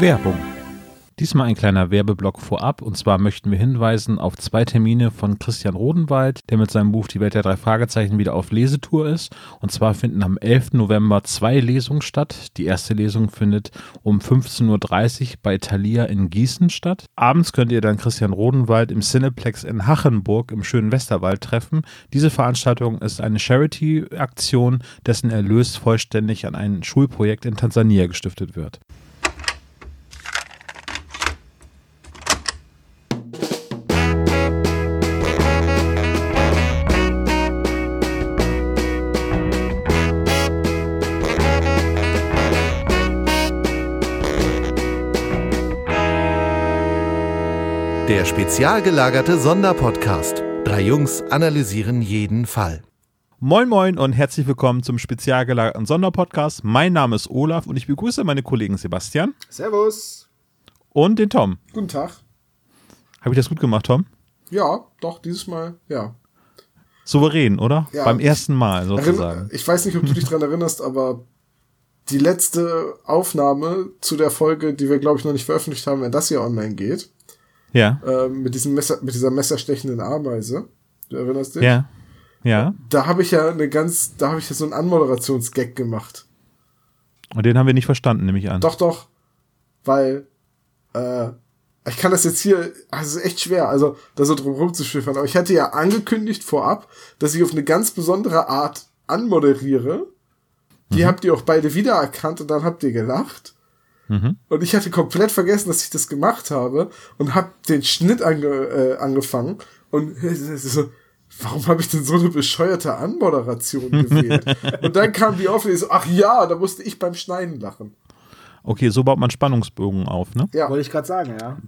Werbung. Diesmal ein kleiner Werbeblock vorab. Und zwar möchten wir hinweisen auf zwei Termine von Christian Rodenwald, der mit seinem Buch Die Welt der drei Fragezeichen wieder auf Lesetour ist. Und zwar finden am 11. November zwei Lesungen statt. Die erste Lesung findet um 15.30 Uhr bei Thalia in Gießen statt. Abends könnt ihr dann Christian Rodenwald im Cineplex in Hachenburg im schönen Westerwald treffen. Diese Veranstaltung ist eine Charity-Aktion, dessen Erlös vollständig an ein Schulprojekt in Tansania gestiftet wird. Der spezial gelagerte Sonderpodcast. Drei Jungs analysieren jeden Fall. Moin Moin und herzlich willkommen zum spezial gelagerten Sonderpodcast. Mein Name ist Olaf und ich begrüße meine Kollegen Sebastian Servus. und den Tom. Guten Tag. Habe ich das gut gemacht, Tom? Ja, doch, dieses Mal, ja. Souverän, oder? Ja. Beim ersten Mal sozusagen. Erinner, ich weiß nicht, ob du dich dran erinnerst, aber die letzte Aufnahme zu der Folge, die wir, glaube ich, noch nicht veröffentlicht haben, wenn das hier online geht, Ja, ähm, mit, diesem Messer, mit dieser messerstechenden Ameise, du erinnerst dich? ja, ja. Da habe ich ja eine ganz, da habe ich ja so einen Anmoderationsgag gemacht. Und den haben wir nicht verstanden, nehme ich an. Doch, doch, weil, äh, ich kann das jetzt hier, also es ist echt schwer, also da so drum rumzuschiffern, aber ich hatte ja angekündigt vorab, dass ich auf eine ganz besondere Art anmoderiere. Die habt ihr auch beide wiedererkannt und dann habt ihr gelacht. Mhm. Und ich hatte komplett vergessen, dass ich das gemacht habe und hab den Schnitt ange, äh, angefangen und so, warum habe ich denn so eine bescheuerte Anmoderation gewählt? und dann kam die auf und ich so, ach ja, da musste ich beim Schneiden lachen. Okay, so baut man Spannungsbogen auf, ne? Ja. Wollte ich gerade sagen, ja.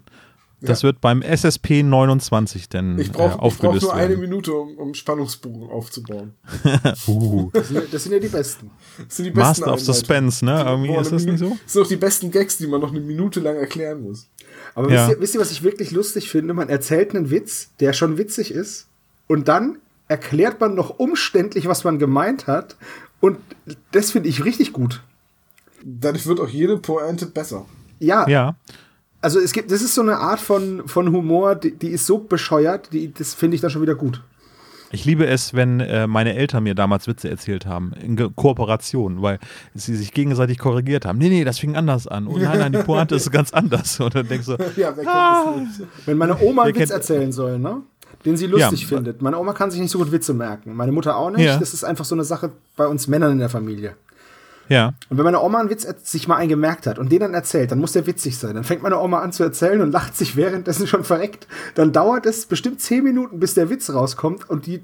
Das wird beim SSP 29 denn Ich äh, brauche brauch aufgelöst nur eine werden. Minute, um, um Spannungsbogen aufzubauen. Uh, Das sind, das sind ja die Besten. Das sind die besten Master of Einleitungen. Suspense, ne? Irgendwie Boah, ist eine das nicht so? Das sind auch die besten Gags, die man noch eine Minute lang erklären muss. Aber Ja. wisst, ihr, wisst ihr, was ich wirklich lustig finde? Man erzählt einen Witz, der schon witzig ist, und dann erklärt man noch umständlich, was man gemeint hat. Und das finde ich richtig gut. Dadurch wird auch jede Pointe besser. Ja, Ja. Also es gibt, das ist so eine Art von, von Humor, die, die ist so bescheuert, die, das finde ich dann schon wieder gut. Ich liebe es, wenn äh, meine Eltern mir damals Witze erzählt haben, in Ge Kooperation, weil sie sich gegenseitig korrigiert haben. Nee, nee, das fing anders an. Oh nein, nein, die Pointe ist ganz anders. Und dann denkst du, Ja, wer kennt Ah. das nicht? Wenn meine Oma einen Witz erzählen soll, ne? Den sie lustig Ja. findet. Meine Oma kann sich nicht so gut Witze merken. Meine Mutter auch nicht. Ja. Das ist einfach so eine Sache bei uns Männern in der Familie. Ja, Und wenn meine Oma einen Witz sich mal eingemerkt hat und den dann erzählt, dann muss der witzig sein. Dann fängt meine Oma an zu erzählen und lacht sich währenddessen schon verreckt. Dann dauert es bestimmt zehn Minuten, bis der Witz rauskommt und die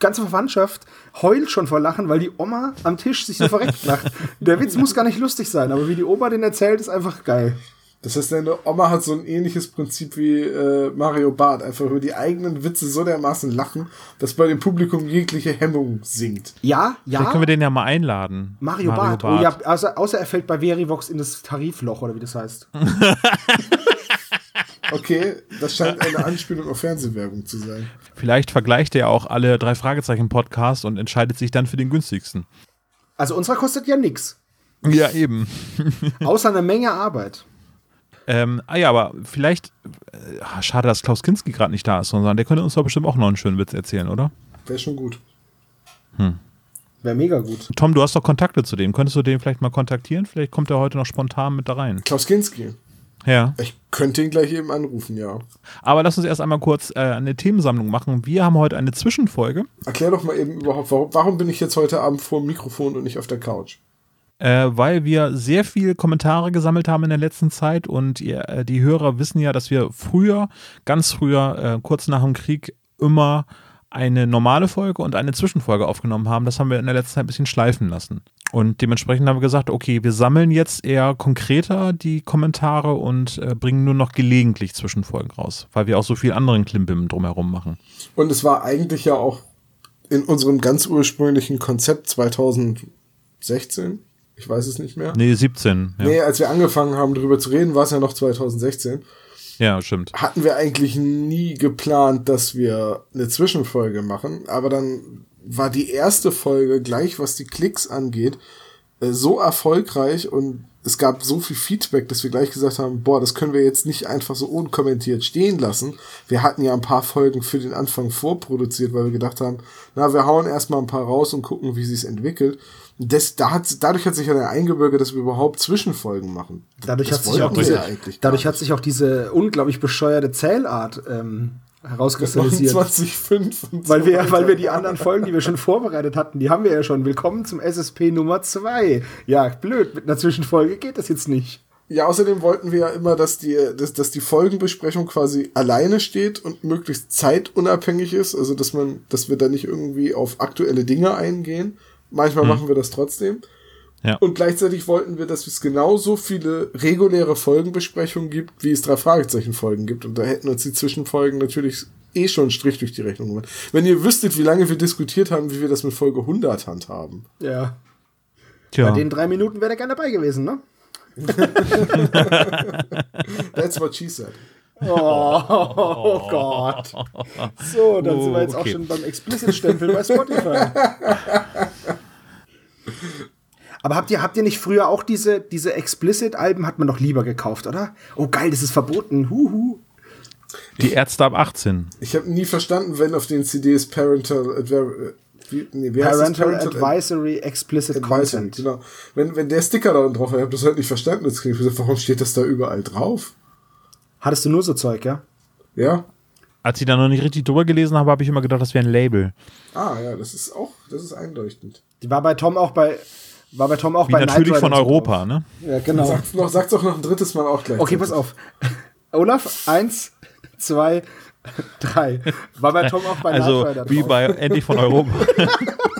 ganze Verwandtschaft heult schon vor Lachen, weil die Oma am Tisch sich so verreckt lacht. Der Witz muss gar nicht lustig sein, aber wie die Oma den erzählt, ist einfach geil. Das heißt, deine Oma hat so ein ähnliches Prinzip wie äh, Mario Barth. Einfach über die eigenen Witze so dermaßen lachen, dass bei dem Publikum jegliche Hemmung sinkt. Ja, vielleicht ja. können wir den ja mal einladen. Mario, Barth. Oh, ja, außer, außer er fällt bei Verivox in das Tarifloch oder wie das heißt. Okay, das scheint eine Anspielung auf Fernsehwerbung zu sein. Vielleicht vergleicht er auch alle drei Fragezeichen Podcasts und entscheidet sich dann für den günstigsten. Also unserer kostet ja nix. Ja, eben. Außer eine Menge Arbeit. Ähm, ah ja, aber vielleicht, äh, schade, dass Klaus Kinski gerade nicht da ist, sondern der könnte uns doch bestimmt auch noch einen schönen Witz erzählen, oder? Wäre schon gut. Wäre mega gut. Tom, du hast doch Kontakte zu dem. Könntest du den vielleicht mal kontaktieren? Vielleicht kommt er heute noch spontan mit da rein. Klaus Kinski. Ja. Ich könnte ihn gleich eben anrufen, ja. Aber lass uns erst einmal kurz äh, eine Themensammlung machen. Wir haben heute eine Zwischenfolge, Erklär doch mal eben überhaupt, warum, warum bin ich jetzt heute Abend vor dem Mikrofon und nicht auf der Couch? Äh, weil wir sehr viel Kommentare gesammelt haben in der letzten Zeit und ihr, äh, die Hörer wissen ja, dass wir früher, ganz früher, äh, kurz nach dem Krieg, immer eine normale Folge und eine Zwischenfolge aufgenommen haben. Das haben wir in der letzten Zeit ein bisschen schleifen lassen. Und dementsprechend haben wir gesagt, okay, wir sammeln jetzt eher konkreter die Kommentare und äh, bringen nur noch gelegentlich Zwischenfolgen raus, weil wir auch so viel anderen Klimbim drumherum machen. Und es war eigentlich ja auch in unserem ganz ursprünglichen Konzept 2016, ich weiß es nicht mehr. Nee, 17. Ja, Nee, als wir angefangen haben, darüber zu reden, war es ja noch 2016. ja stimmt. Hatten wir eigentlich nie geplant, dass wir eine Zwischenfolge machen, aber dann war die erste Folge gleich, was die Klicks angeht, äh, so erfolgreich und es gab so viel Feedback, dass wir gleich gesagt haben, boah, das können wir jetzt nicht einfach so unkommentiert stehen lassen. Wir hatten ja ein paar Folgen für den Anfang vorproduziert, weil wir gedacht haben, na, wir hauen erstmal ein paar raus und gucken, wie sich's entwickelt. Das, da hat, dadurch hat sich ja eingebürgert, dass wir überhaupt Zwischenfolgen machen. Dadurch, das hat sich, auch diese, dadurch hat sich auch diese unglaublich bescheuerte Zählart ähm, herauskristallisiert. 29,5 und Weil so wir, weil wir die anderen Folgen, die wir schon vorbereitet hatten, die haben wir ja schon. Willkommen zum SSP Nummer 2. Ja, blöd, mit einer Zwischenfolge geht das jetzt nicht. Ja, außerdem wollten wir ja immer, dass die, dass, dass die Folgenbesprechung quasi alleine steht und möglichst zeitunabhängig ist. Also, dass man, dass wir da nicht irgendwie auf aktuelle Dinge eingehen. Manchmal machen wir das trotzdem. Ja. Und gleichzeitig wollten wir, dass es genauso viele reguläre Folgenbesprechungen gibt, wie es drei Fragezeichen-Folgen gibt. Und da hätten uns die Zwischenfolgen natürlich eh schon einen Strich durch die Rechnung gemacht. Wenn ihr wüsstet, wie lange wir diskutiert haben, wie wir das mit Folge 100 handhaben. Ja. Tja. Bei den drei Minuten wäre der gerne dabei gewesen, ne? That's what she said. Oh, oh Gott. So, dann sind wir jetzt auch Okay. schon beim Explicit-Stempel bei Spotify. Aber habt ihr, habt ihr nicht früher auch diese, diese Explicit-Alben hat man doch lieber gekauft, oder? Oh geil, das ist verboten. Huhu. Die Ärzte ab 18. Ich habe nie verstanden, wenn auf den CDs Parental Adver äh, wie, nee, wie heißt das? Parental Advisory Explicit Advisory, Content. Genau. Wenn, wenn der Sticker da drauf war, ich habe das halt nicht verstanden. Jetzt krieg ich gesagt, warum steht das da überall drauf? Hattest du nur so Zeug, ja? Ja. Als ich da noch nicht richtig drüber gelesen habe, habe ich immer gedacht, das wäre ein Label. Ah, ja, das ist auch, das ist einleuchtend. Die war bei Tom auch bei, war bei Tom auch Wie bei natürlich von Europa, drauf. ne? Ja, genau. Sag's noch, sag's auch noch ein drittes Mal auch gleich. Okay, pass auf. Olaf, eins, zwei, drei. War bei Tom auch bei Also wie drauf. bei Endlich von Europa.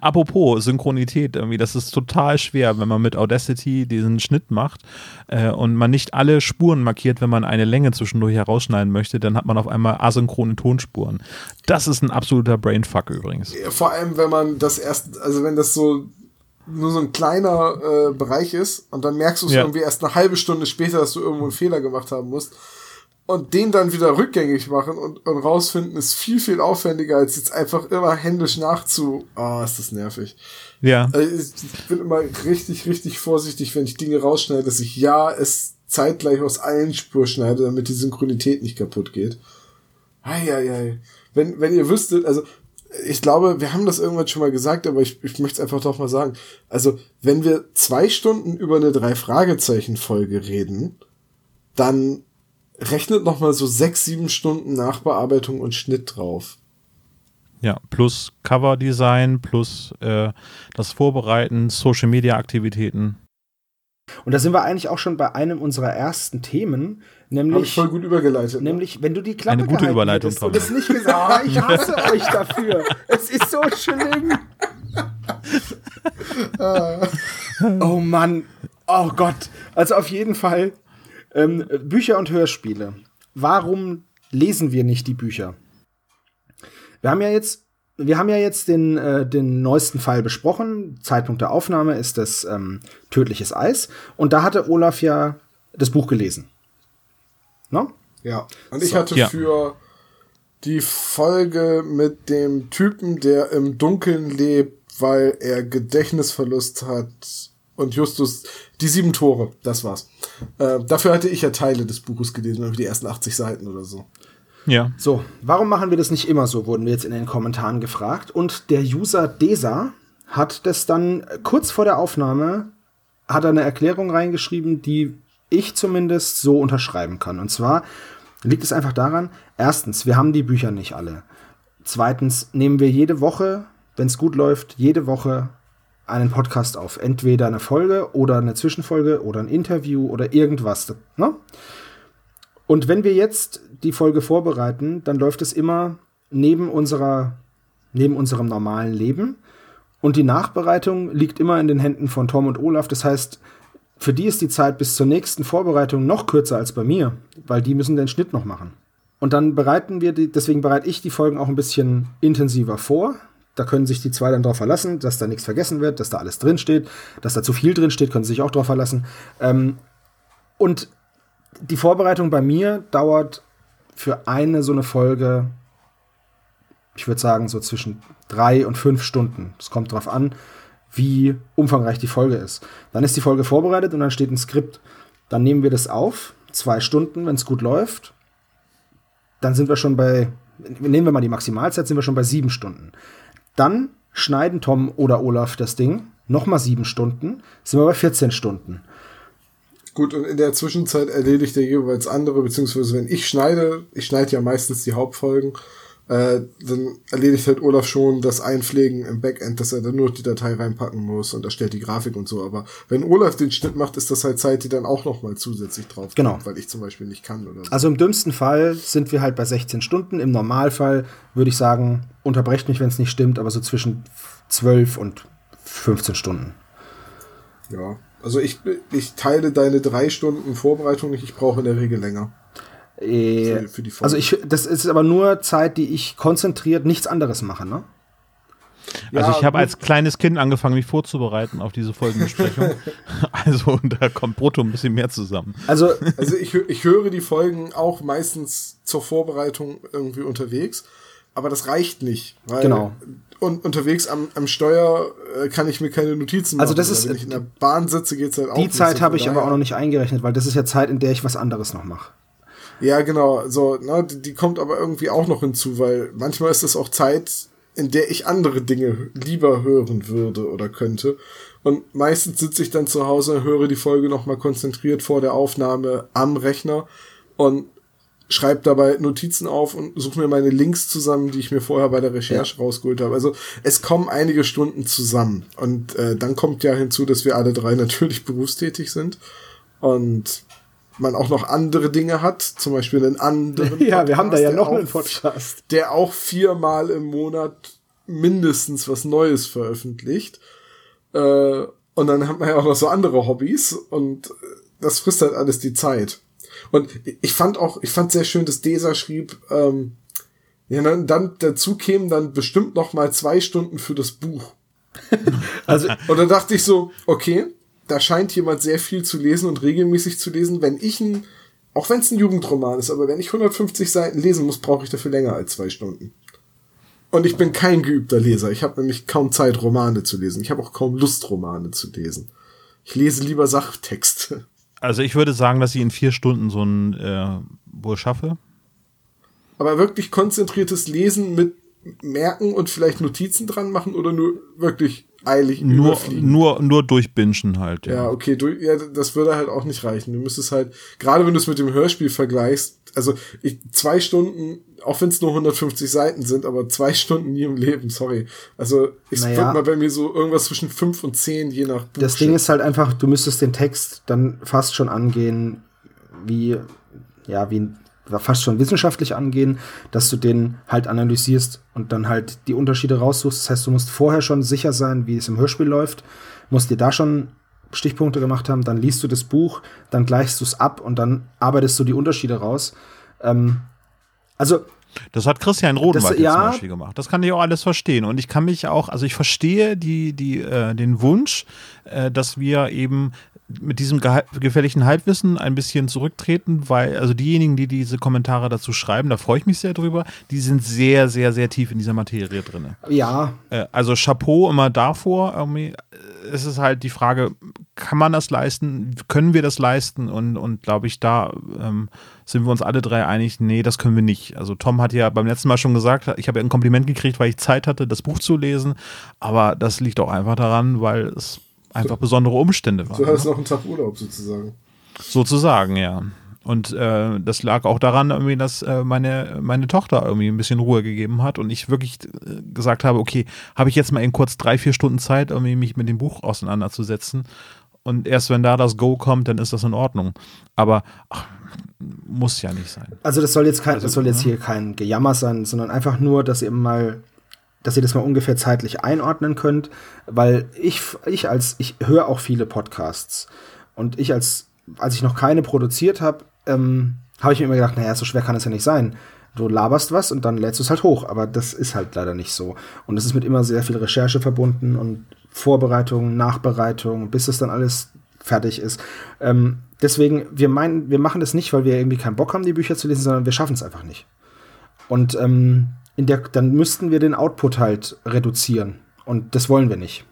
Apropos Synchronität, irgendwie, das ist total schwer, wenn man mit Audacity diesen Schnitt macht äh, und man nicht alle Spuren markiert, wenn man eine Länge zwischendurch herausschneiden möchte, dann hat man auf einmal asynchrone Tonspuren. Das ist ein absoluter Brainfuck übrigens. Vor allem, wenn man das erst, also wenn das so nur so ein kleiner äh, Bereich ist und dann merkst du es Ja. irgendwie erst eine halbe Stunde später, dass du irgendwo einen Fehler gemacht haben musst. Und den dann wieder rückgängig machen und, und rausfinden, ist viel, viel aufwendiger, als jetzt einfach immer händisch nachzu. Ah, ist das nervig. Ja. Also ich bin immer richtig, richtig vorsichtig, wenn ich Dinge rausschneide, dass ich ja es zeitgleich aus allen Spur schneide, damit die Synchronität nicht kaputt geht. Eieiei. Wenn, wenn ihr wüsstet, also ich glaube, wir haben das irgendwann schon mal gesagt, aber ich, ich möchte es einfach doch mal sagen. Also, wenn wir zwei Stunden über eine Drei-Fragezeichen-Folge reden, dann rechnet noch mal so sechs, sieben Stunden Nachbearbeitung und Schnitt drauf. Ja, plus Coverdesign, plus äh, das Vorbereiten, Social Media Aktivitäten. Und da sind wir eigentlich auch schon bei einem unserer ersten Themen, Habe ich nämlich, voll gut übergeleitet. ne? nämlich wenn du die Klappe Eine gute Überleitung, hättest und es nicht gesagt ich hasse euch dafür. Es ist so schlimm. oh Mann. Oh Gott. Also auf jeden Fall ähm, Bücher und Hörspiele. Warum lesen wir nicht die Bücher? Wir haben ja jetzt, wir haben ja jetzt den, äh, den neuesten Fall besprochen. Zeitpunkt der Aufnahme ist das ähm, Tödliches Eis. Und da hatte Olaf ja das Buch gelesen. Ne? Ja, und ich So. hatte Ja. für die Folge mit dem Typen, der im Dunkeln lebt, weil er Gedächtnisverlust hat und Justus die sieben Tore, das war's. Äh, dafür hatte ich ja Teile des Buches gelesen, irgendwie die ersten 80 Seiten oder so. Ja. So, warum machen wir das nicht immer so, wurden wir jetzt in den Kommentaren gefragt. Und der User Desa hat das dann kurz vor der Aufnahme, hat er eine Erklärung reingeschrieben, die ich zumindest so unterschreiben kann. Und zwar liegt es einfach daran, erstens, wir haben die Bücher nicht alle. Zweitens nehmen wir jede Woche, wenn es gut läuft, jede Woche einen Podcast auf. Entweder eine Folge oder eine Zwischenfolge oder ein Interview oder irgendwas. Ne? Und wenn wir jetzt die Folge vorbereiten, dann läuft es immer neben unserer, neben unserem normalen Leben. Und die Nachbereitung liegt immer in den Händen von Tom und Olaf. Das heißt, für die ist die Zeit bis zur nächsten Vorbereitung noch kürzer als bei mir, weil die müssen den Schnitt noch machen. Und dann bereiten wir die, deswegen bereite ich die Folgen auch ein bisschen intensiver vor. Da können sich die zwei dann drauf verlassen, dass da nichts vergessen wird, dass da alles drin steht, dass da zu viel drin steht, können sie sich auch drauf verlassen. Ähm, und die Vorbereitung bei mir dauert für eine so eine Folge, ich würde sagen, so zwischen drei und fünf Stunden. Es kommt darauf an, wie umfangreich die Folge ist. Dann ist die Folge vorbereitet und dann steht ein Skript. Dann nehmen wir das auf, zwei Stunden, wenn es gut läuft. Dann sind wir schon bei, nehmen wir mal die Maximalzeit, sind wir schon bei sieben Stunden. Dann schneiden Tom oder Olaf das Ding, nochmal sieben Stunden, sind wir bei 14 Stunden. Gut, und in der Zwischenzeit erledigt er jeweils andere, beziehungsweise wenn ich schneide, ich schneide ja meistens die Hauptfolgen, äh, dann erledigt halt Olaf schon das Einpflegen im Backend, dass er dann nur die Datei reinpacken muss und erstellt die Grafik und so. Aber wenn Olaf den Schnitt macht, ist das halt Zeit, die dann auch noch mal zusätzlich drauf Genau. kommt, weil ich zum Beispiel nicht kann oder so. Also im dümmsten Fall sind wir halt bei 16 Stunden. Im Normalfall würde ich sagen, unterbrecht mich, wenn es nicht stimmt, aber so zwischen 12 und 15 Stunden. Ja. Also ich, ich teile deine drei Stunden Vorbereitung nicht, ich brauche in der Regel länger. Äh, Für- für die Folge. also ich, das ist aber nur Zeit, die ich konzentriert nichts anderes mache, ne? Also Ja, ich habe als kleines Kind angefangen, mich vorzubereiten auf diese Folgenbesprechung. also da kommt brutto ein bisschen mehr zusammen. Also Also ich, ich höre die Folgen auch meistens zur Vorbereitung irgendwie unterwegs, aber das reicht nicht. Weil Genau. Und unterwegs am, am Steuer äh, kann ich mir keine Notizen machen. Also das ist- wenn ich in der Bahn sitze, geht's halt auch die nicht. Zeit So habe ich aber auch noch nicht eingerechnet, weil das ist ja Zeit, in der ich was anderes noch mache. Ja, genau. So, ne, die, kommt aber irgendwie auch noch hinzu, weil manchmal ist es auch Zeit, in der ich andere Dinge lieber hören würde oder könnte. Und meistens sitze ich dann zu Hause, höre die Folge nochmal konzentriert vor der Aufnahme am Rechner und schreibe dabei Notizen auf und suche mir meine Links zusammen, die ich mir vorher bei der Recherche rausgeholt habe. Also es kommen einige Stunden zusammen. Und äh, dann kommt ja hinzu, dass wir alle drei natürlich berufstätig sind. Und man auch noch andere Dinge hat, zum Beispiel einen anderen. Ja, wir haben da ja noch auch- einen Podcast. Der auch viermal im Monat mindestens was Neues veröffentlicht. Äh, und dann hat man ja auch noch so andere Hobbys und äh, das frisst halt alles die Zeit. Und ich fand auch, ich fand sehr schön, dass Desa schrieb, ähm, ja, dann, dann dazu kämen dann bestimmt noch mal zwei Stunden für das Buch. Also Und dann dachte ich so, okay, da scheint jemand sehr viel zu lesen und regelmäßig zu lesen. Wenn ich ein, auch wenn es ein Jugendroman ist, aber wenn ich 150 Seiten lesen muss, brauche ich dafür länger als zwei Stunden. Und ich bin kein geübter Leser. Ich habe nämlich kaum Zeit, Romane zu lesen. Ich habe auch kaum Lust, Romane zu lesen. Ich lese lieber Sachtexte. Also ich würde sagen, dass ich in vier Stunden so ein äh, wohl schaffe. Aber wirklich konzentriertes Lesen mit Merken und vielleicht Notizen dran machen oder nur wirklich eilig Nur, überfliegen? nur, nur durchbingen halt. Ja. Ja, okay, du, ja, das würde halt auch nicht reichen. Du müsstest halt, gerade wenn du es mit dem Hörspiel vergleichst, also ich, zwei Stunden, auch wenn es nur 150 Seiten sind, aber zwei Stunden nie im Leben, sorry. Also ich Naja. würde mal bei mir so irgendwas zwischen fünf und zehn, je nach Buch. das Ding ist halt einfach, du müsstest den Text dann fast schon angehen, wie, ja, wie fast schon wissenschaftlich angehen, dass du den halt analysierst und dann halt die Unterschiede raussuchst. Das heißt, du musst vorher schon sicher sein, wie es im Hörspiel läuft, musst dir da schon Stichpunkte gemacht haben, dann liest du das Buch, dann gleichst du es ab und dann arbeitest du die Unterschiede raus. Ähm, also Das hat Christian Rodenwald ja. zum Beispiel gemacht. Das kann ich auch alles verstehen. Und ich kann mich auch, also ich verstehe die, die, äh, den Wunsch, äh, dass wir eben mit diesem gefährlichen Halbwissen ein bisschen zurücktreten, weil, also diejenigen, die diese Kommentare dazu schreiben, da freue ich mich sehr drüber, die sind sehr, sehr, sehr tief in dieser Materie drin. ja, Äh, also Chapeau immer davor. Irgendwie. Es ist halt die Frage, kann man das leisten? Können wir das leisten? Und, und glaube ich, da ähm, sind wir uns alle drei einig, nee, das können wir nicht. Also Tom hat ja beim letzten Mal schon gesagt, ich habe ja ein Kompliment gekriegt, weil ich Zeit hatte, das Buch zu lesen. Aber das liegt auch einfach daran, weil es einfach besondere Umstände waren. Du hast noch einen Tag Urlaub sozusagen. Sozusagen, ja. Und äh, das lag auch daran, irgendwie, dass äh, meine, meine Tochter irgendwie ein bisschen Ruhe gegeben hat und ich wirklich äh, gesagt habe, okay, habe ich jetzt mal eben kurz drei, vier Stunden Zeit, irgendwie mich mit dem Buch auseinanderzusetzen. Und erst wenn da das Go kommt, dann ist das in Ordnung. Aber ach, muss ja nicht sein. Also das soll jetzt kein, Also, das soll jetzt ja. hier kein Gejammer sein, sondern einfach nur, dass ihr mal, dass ihr das mal ungefähr zeitlich einordnen könnt, weil ich, ich als, ich höre auch viele Podcasts und ich als, als ich noch keine produziert habe, ähm, habe ich mir immer gedacht, naja, so schwer kann es ja nicht sein. Du laberst was und dann lädst du es halt hoch, aber das ist halt leider nicht so. Und es ist mit immer sehr viel Recherche verbunden und Vorbereitung, Nachbereitung, bis es dann alles fertig ist. Ähm, deswegen, wir meinen, wir machen das nicht, weil wir irgendwie keinen Bock haben, die Bücher zu lesen, sondern wir schaffen es einfach nicht. Und ähm, in der, dann müssten wir den Output halt reduzieren. Und das wollen wir nicht.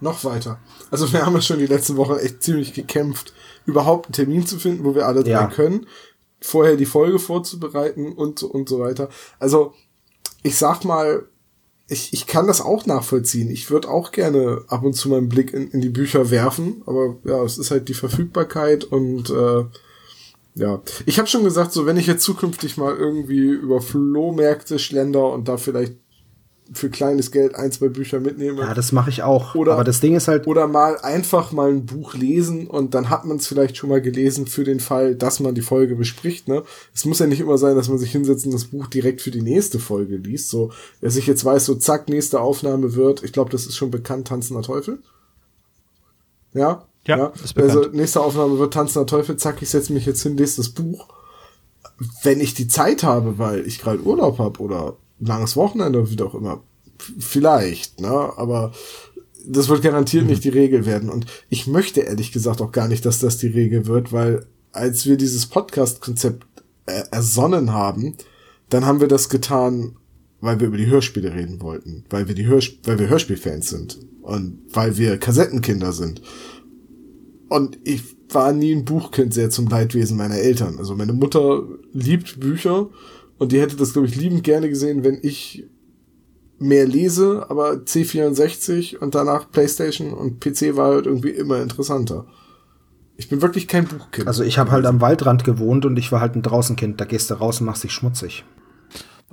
Noch weiter. Also wir haben ja schon die letzten Wochen echt ziemlich gekämpft, überhaupt einen Termin zu finden, wo wir alle drei Ja. können, vorher die Folge vorzubereiten und, so- und so weiter. Also ich sag mal, ich, ich kann das auch nachvollziehen. Ich würde auch gerne ab und zu mal einen Blick in, in die Bücher werfen, aber ja, es ist halt die Verfügbarkeit und äh, ja, ich habe schon gesagt, so wenn ich jetzt zukünftig mal irgendwie über Flohmärkte schlender und da vielleicht für kleines Geld ein, zwei Bücher mitnehme, Ja, das mache ich auch. Oder- Aber das Ding ist halt, oder mal einfach mal ein Buch lesen und dann hat man es vielleicht schon mal gelesen für den Fall, dass man die Folge bespricht. Ne? Es muss ja nicht immer sein, dass man sich hinsetzt und das Buch direkt für die nächste Folge liest. So, dass ich jetzt weiß, so zack, nächste Aufnahme wird. Ich glaube, das ist schon bekannt, Tanzender Teufel. Ja? Ja, bekannt. Also nächste Aufnahme wird Tanzender Teufel, zack, ich setze mich jetzt hin, lese das Buch. Wenn ich die Zeit habe, weil ich gerade Urlaub habe oder langes Wochenende, wie auch immer, vielleicht, ne? Aber das wird garantiert nicht die Regel werden. Und ich möchte ehrlich gesagt auch gar nicht, dass das die Regel wird, weil als wir dieses Podcast-Konzept ersonnen haben, dann haben wir das getan, weil wir über die Hörspiele reden wollten, weil wir die Hörsp weil wir Hörspielfans sind und weil wir Kassettenkinder sind. Und ich war nie ein Buchkind sehr zum Leidwesen meiner Eltern. Also meine Mutter liebt Bücher und die hätte das, glaube ich, liebend gerne gesehen, wenn ich mehr lese, aber C64 und danach Playstation und PC war halt irgendwie immer interessanter. Ich bin wirklich kein Buchkind. also ich habe halt am Waldrand gewohnt und ich war halt ein Draußenkind. Da gehst du raus und machst dich schmutzig.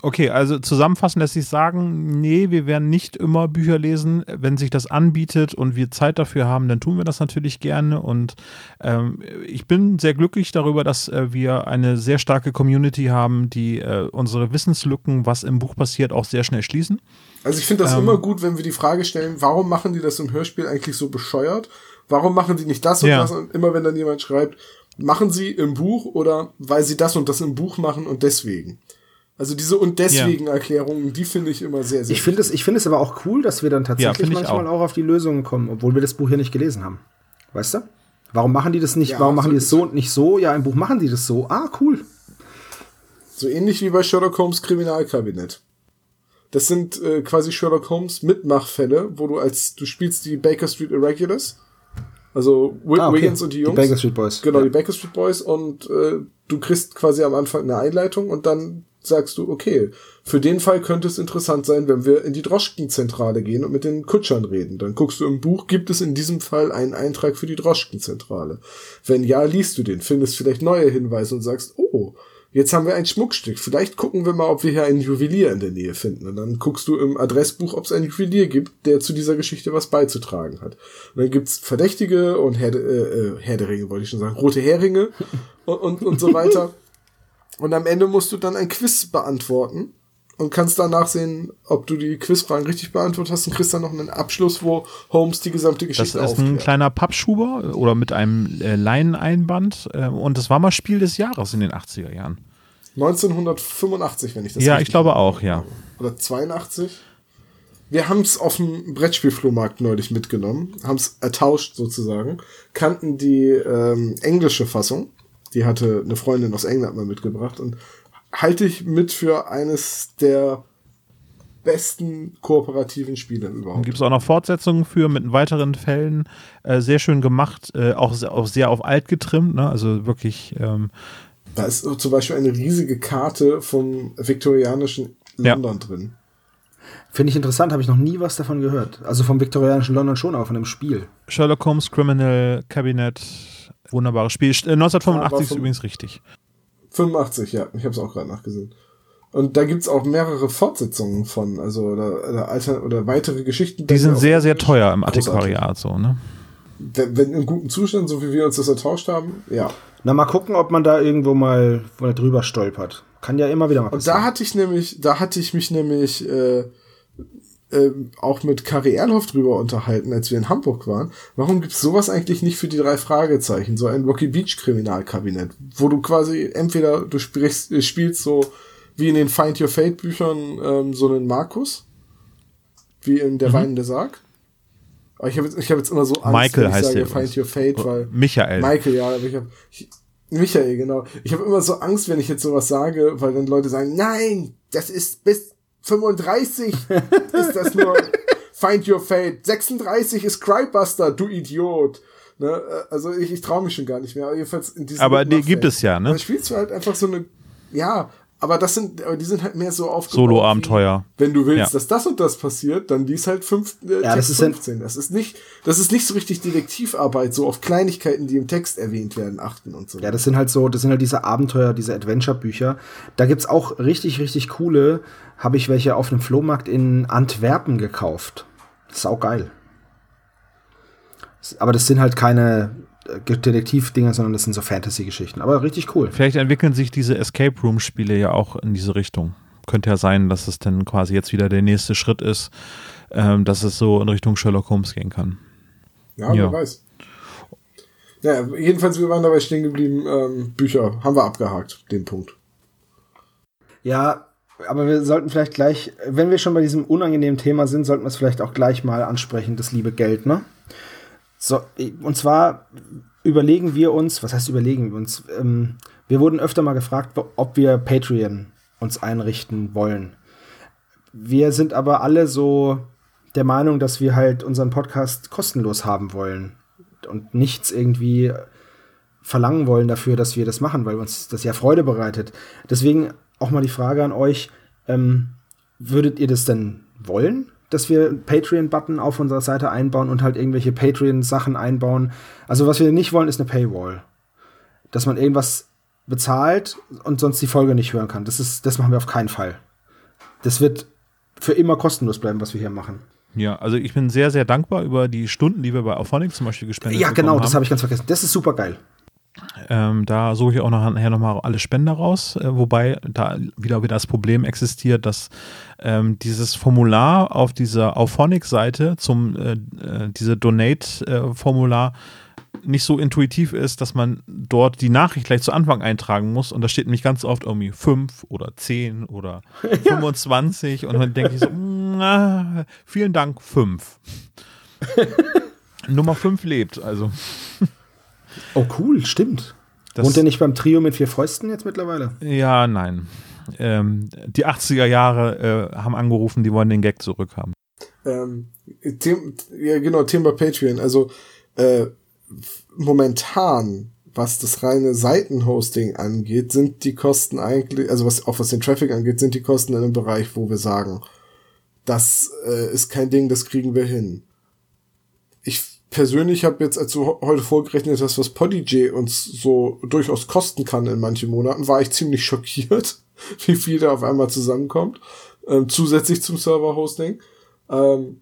Okay, also zusammenfassend lässt sich sagen, nee, wir werden nicht immer Bücher lesen. Wenn sich das anbietet und wir Zeit dafür haben, dann tun wir das natürlich gerne. Und ähm, ich bin sehr glücklich darüber, dass äh, wir eine sehr starke Community haben, die äh, unsere Wissenslücken, was im Buch passiert, auch sehr schnell schließen. Also ich finde das Ähm. immer gut, wenn wir die Frage stellen, warum machen die das im Hörspiel eigentlich so bescheuert? Warum machen die nicht das und Ja. das? Und immer wenn dann jemand schreibt, machen sie im Buch oder weil sie das und das im Buch machen und deswegen. Also diese und deswegen Erklärungen, die finde ich immer sehr, sehr Ich finde es, ich finde es aber auch cool, dass wir dann tatsächlich ich manchmal auch. auch. auf die Lösungen kommen, obwohl wir das Buch hier nicht gelesen haben. Weißt du? Warum machen die das nicht? Ja, warum machen so die das so und nicht so? Ja, im Buch machen die das so. Ah, cool. So ähnlich wie bei Sherlock Holmes Kriminalkabinett. Das sind äh, quasi Sherlock Holmes Mitmachfälle, wo du als du spielst die Baker Street Irregulars, also Wi Ah, okay. Wiggins und die Die Jungs. Baker Street Boys. Genau, Ja. die Baker Street Boys und äh, du kriegst quasi am Anfang eine Einleitung und dann sagst du, okay, für den Fall könnte es interessant sein, wenn wir in die Droschkenzentrale gehen und mit den Kutschern reden. Dann guckst du im Buch, gibt es in diesem Fall einen Eintrag für die Droschkenzentrale? Wenn ja, liest du den, findest vielleicht neue Hinweise und sagst, oh, jetzt haben wir ein Schmuckstück. Vielleicht gucken wir mal, ob wir hier einen Juwelier in der Nähe finden. Und dann guckst du im Adressbuch, ob es einen Juwelier gibt, der zu dieser Geschichte was beizutragen hat. Und dann gibt's Verdächtige und Herde, äh, äh, Herderinge, wollte ich schon sagen, rote Heringe und, und, und so weiter. Und am Ende musst du dann ein Quiz beantworten und kannst danach sehen, ob du die Quizfragen richtig beantwortet hast und kriegst dann noch einen Abschluss, wo Holmes die gesamte Das Geschichte ist ein aufklärt. kleiner Pappschuber oder mit einem äh, Leineneinband. Äh, und das war mal Spiel des Jahres in den 80er Jahren. 1985, wenn ich das Ja, ich glaube auch, ja. oder 82. Wir haben es auf dem Brettspielflohmarkt neulich mitgenommen, haben es ertauscht sozusagen, kannten die ähm, englische Fassung, die hatte eine Freundin aus England mal mitgebracht und halte ich mit für eines der besten kooperativen Spiele überhaupt. Gibt es auch noch Fortsetzungen für mit weiteren Fällen. Äh, sehr schön gemacht, äh, auch, sehr- auch sehr auf alt getrimmt. Ne? Also wirklich, ähm, Da ist zum Beispiel eine riesige Karte vom viktorianischen Ja. London drin. Finde ich interessant, habe ich noch nie was davon gehört. Also vom viktorianischen London schon, aber von dem Spiel. Sherlock Holmes Criminal Cabinet. Wunderbares Spiel. Äh, 1985 Aber ist übrigens richtig. 85, ja, ich habe es auch gerade nachgesehen. Und da gibt's auch mehrere Fortsetzungen von, also oder, oder, alter, oder weitere Geschichten. Die sind sehr, sehr teuer im. Antiquariat. So, ne? Wenn, wenn in gutem Zustand, so wie wir uns das ertauscht haben, ja. Na, mal gucken, ob man da irgendwo mal mal drüber stolpert. Kann ja immer wieder mal Und passieren. da hatte ich nämlich, da hatte ich mich nämlich äh, äh, auch mit Kari Erlhoff drüber unterhalten, als wir in Hamburg waren. Warum gibt's sowas eigentlich nicht für die drei Fragezeichen? So ein Rocky Beach Kriminalkabinett, wo du quasi entweder du sprichst, äh, spielst so wie in den Find Your Fate Büchern ähm, so einen Markus, wie in der weinende Sarg. Aber ich habe jetzt, ich hab jetzt immer so Angst, Michael wenn ich heißt sage der Find. Your Fate, weil Michael. Michael, ja, aber ich habe Michael, genau. Ich habe immer so Angst, wenn ich jetzt sowas sage, weil dann Leute sagen, nein, das ist bis 35 ist das nur Find Your Fate. 36 ist Crybuster, du Idiot. Ne? Also ich, ich traue mich schon gar nicht mehr. Aber, jedenfalls in diesem aber die gibt es ja, ne? Dann spielst du halt einfach so eine, ja, aber das sind, aber die sind halt mehr so aufgebaut. Solo-Abenteuer. Wenn du willst, ja. dass das und das passiert, dann liest halt fünf, äh, ja, Text das ist 15. Das ist nicht, das ist nicht so richtig Detektivarbeit, so auf Kleinigkeiten, die im Text erwähnt werden, achten und so. Ja, das sind halt so, das sind halt diese Abenteuer, diese Adventure-Bücher. Da gibt's auch richtig, richtig coole, habe ich welche auf einem Flohmarkt in Antwerpen gekauft. Das ist auch geil. Aber das sind halt keine Detektivdinger, sondern das sind so Fantasy-Geschichten. Aber richtig cool. Vielleicht entwickeln sich diese Escape Room-Spiele ja auch in diese Richtung. Könnte ja sein, dass es dann quasi jetzt wieder der nächste Schritt ist, ähm, dass es so in Richtung Sherlock Holmes gehen kann. Ja, ja. wer weiß. Ja, jedenfalls, wir waren dabei stehen geblieben, ähm, Bücher haben wir abgehakt, den Punkt. Ja, aber wir sollten vielleicht gleich, wenn wir schon bei diesem unangenehmen Thema sind, sollten wir es vielleicht auch gleich mal ansprechen, das liebe Geld, ne? So, und zwar überlegen wir uns, was heißt überlegen wir uns? Ähm, wir wurden öfter mal gefragt, ob wir Patreon uns einrichten wollen. Wir sind aber alle so der Meinung, dass wir halt unseren Podcast kostenlos haben wollen und nichts irgendwie verlangen wollen dafür, dass wir das machen, weil uns das ja Freude bereitet. Deswegen auch mal die Frage an euch, ähm, würdet ihr das denn wollen? Dass wir einen Patreon-Button auf unserer Seite einbauen und halt irgendwelche Patreon-Sachen einbauen. Also was wir nicht wollen, ist eine Paywall. Dass man irgendwas bezahlt und sonst die Folge nicht hören kann. Das, ist, das machen wir auf keinen Fall. Das wird für immer kostenlos bleiben, was wir hier machen. Ja, also ich bin sehr, sehr dankbar über die Stunden, die wir bei Auphonic zum Beispiel gespendet haben. Ja, genau, das habe ich ganz vergessen. Das ist super geil. Ähm, da suche ich auch nachher nochmal alle Spender raus, äh, wobei da wieder wieder das Problem existiert, dass ähm, dieses Formular auf dieser Auphonic-Seite zum äh, äh, diese Donate-Formular nicht so intuitiv ist, dass man dort die Nachricht gleich zu Anfang eintragen muss und da steht nämlich ganz oft irgendwie 5 oder 10 oder ja. 25 und dann denke ich so, na, vielen Dank, 5. Nummer 5 lebt, also. Oh, cool, stimmt. Das Wohnt der nicht beim Trio mit vier Fäusten jetzt mittlerweile? Ja, nein. Ähm, die 80er Jahre äh, haben angerufen, die wollen den Gag zurückhaben. Ähm, ja, genau, Thema Patreon. Also äh, momentan, was das reine Seitenhosting angeht, sind die Kosten eigentlich, also was auch was den Traffic angeht, sind die Kosten in einem Bereich, wo wir sagen, das äh, ist kein Ding, das kriegen wir hin. Ich persönlich habe jetzt, als du heute vorgerechnet hast, was Podigy uns so durchaus kosten kann in manchen Monaten, war ich ziemlich schockiert, wie viel da auf einmal zusammenkommt, ähm, zusätzlich zum Server-Hosting. Ähm,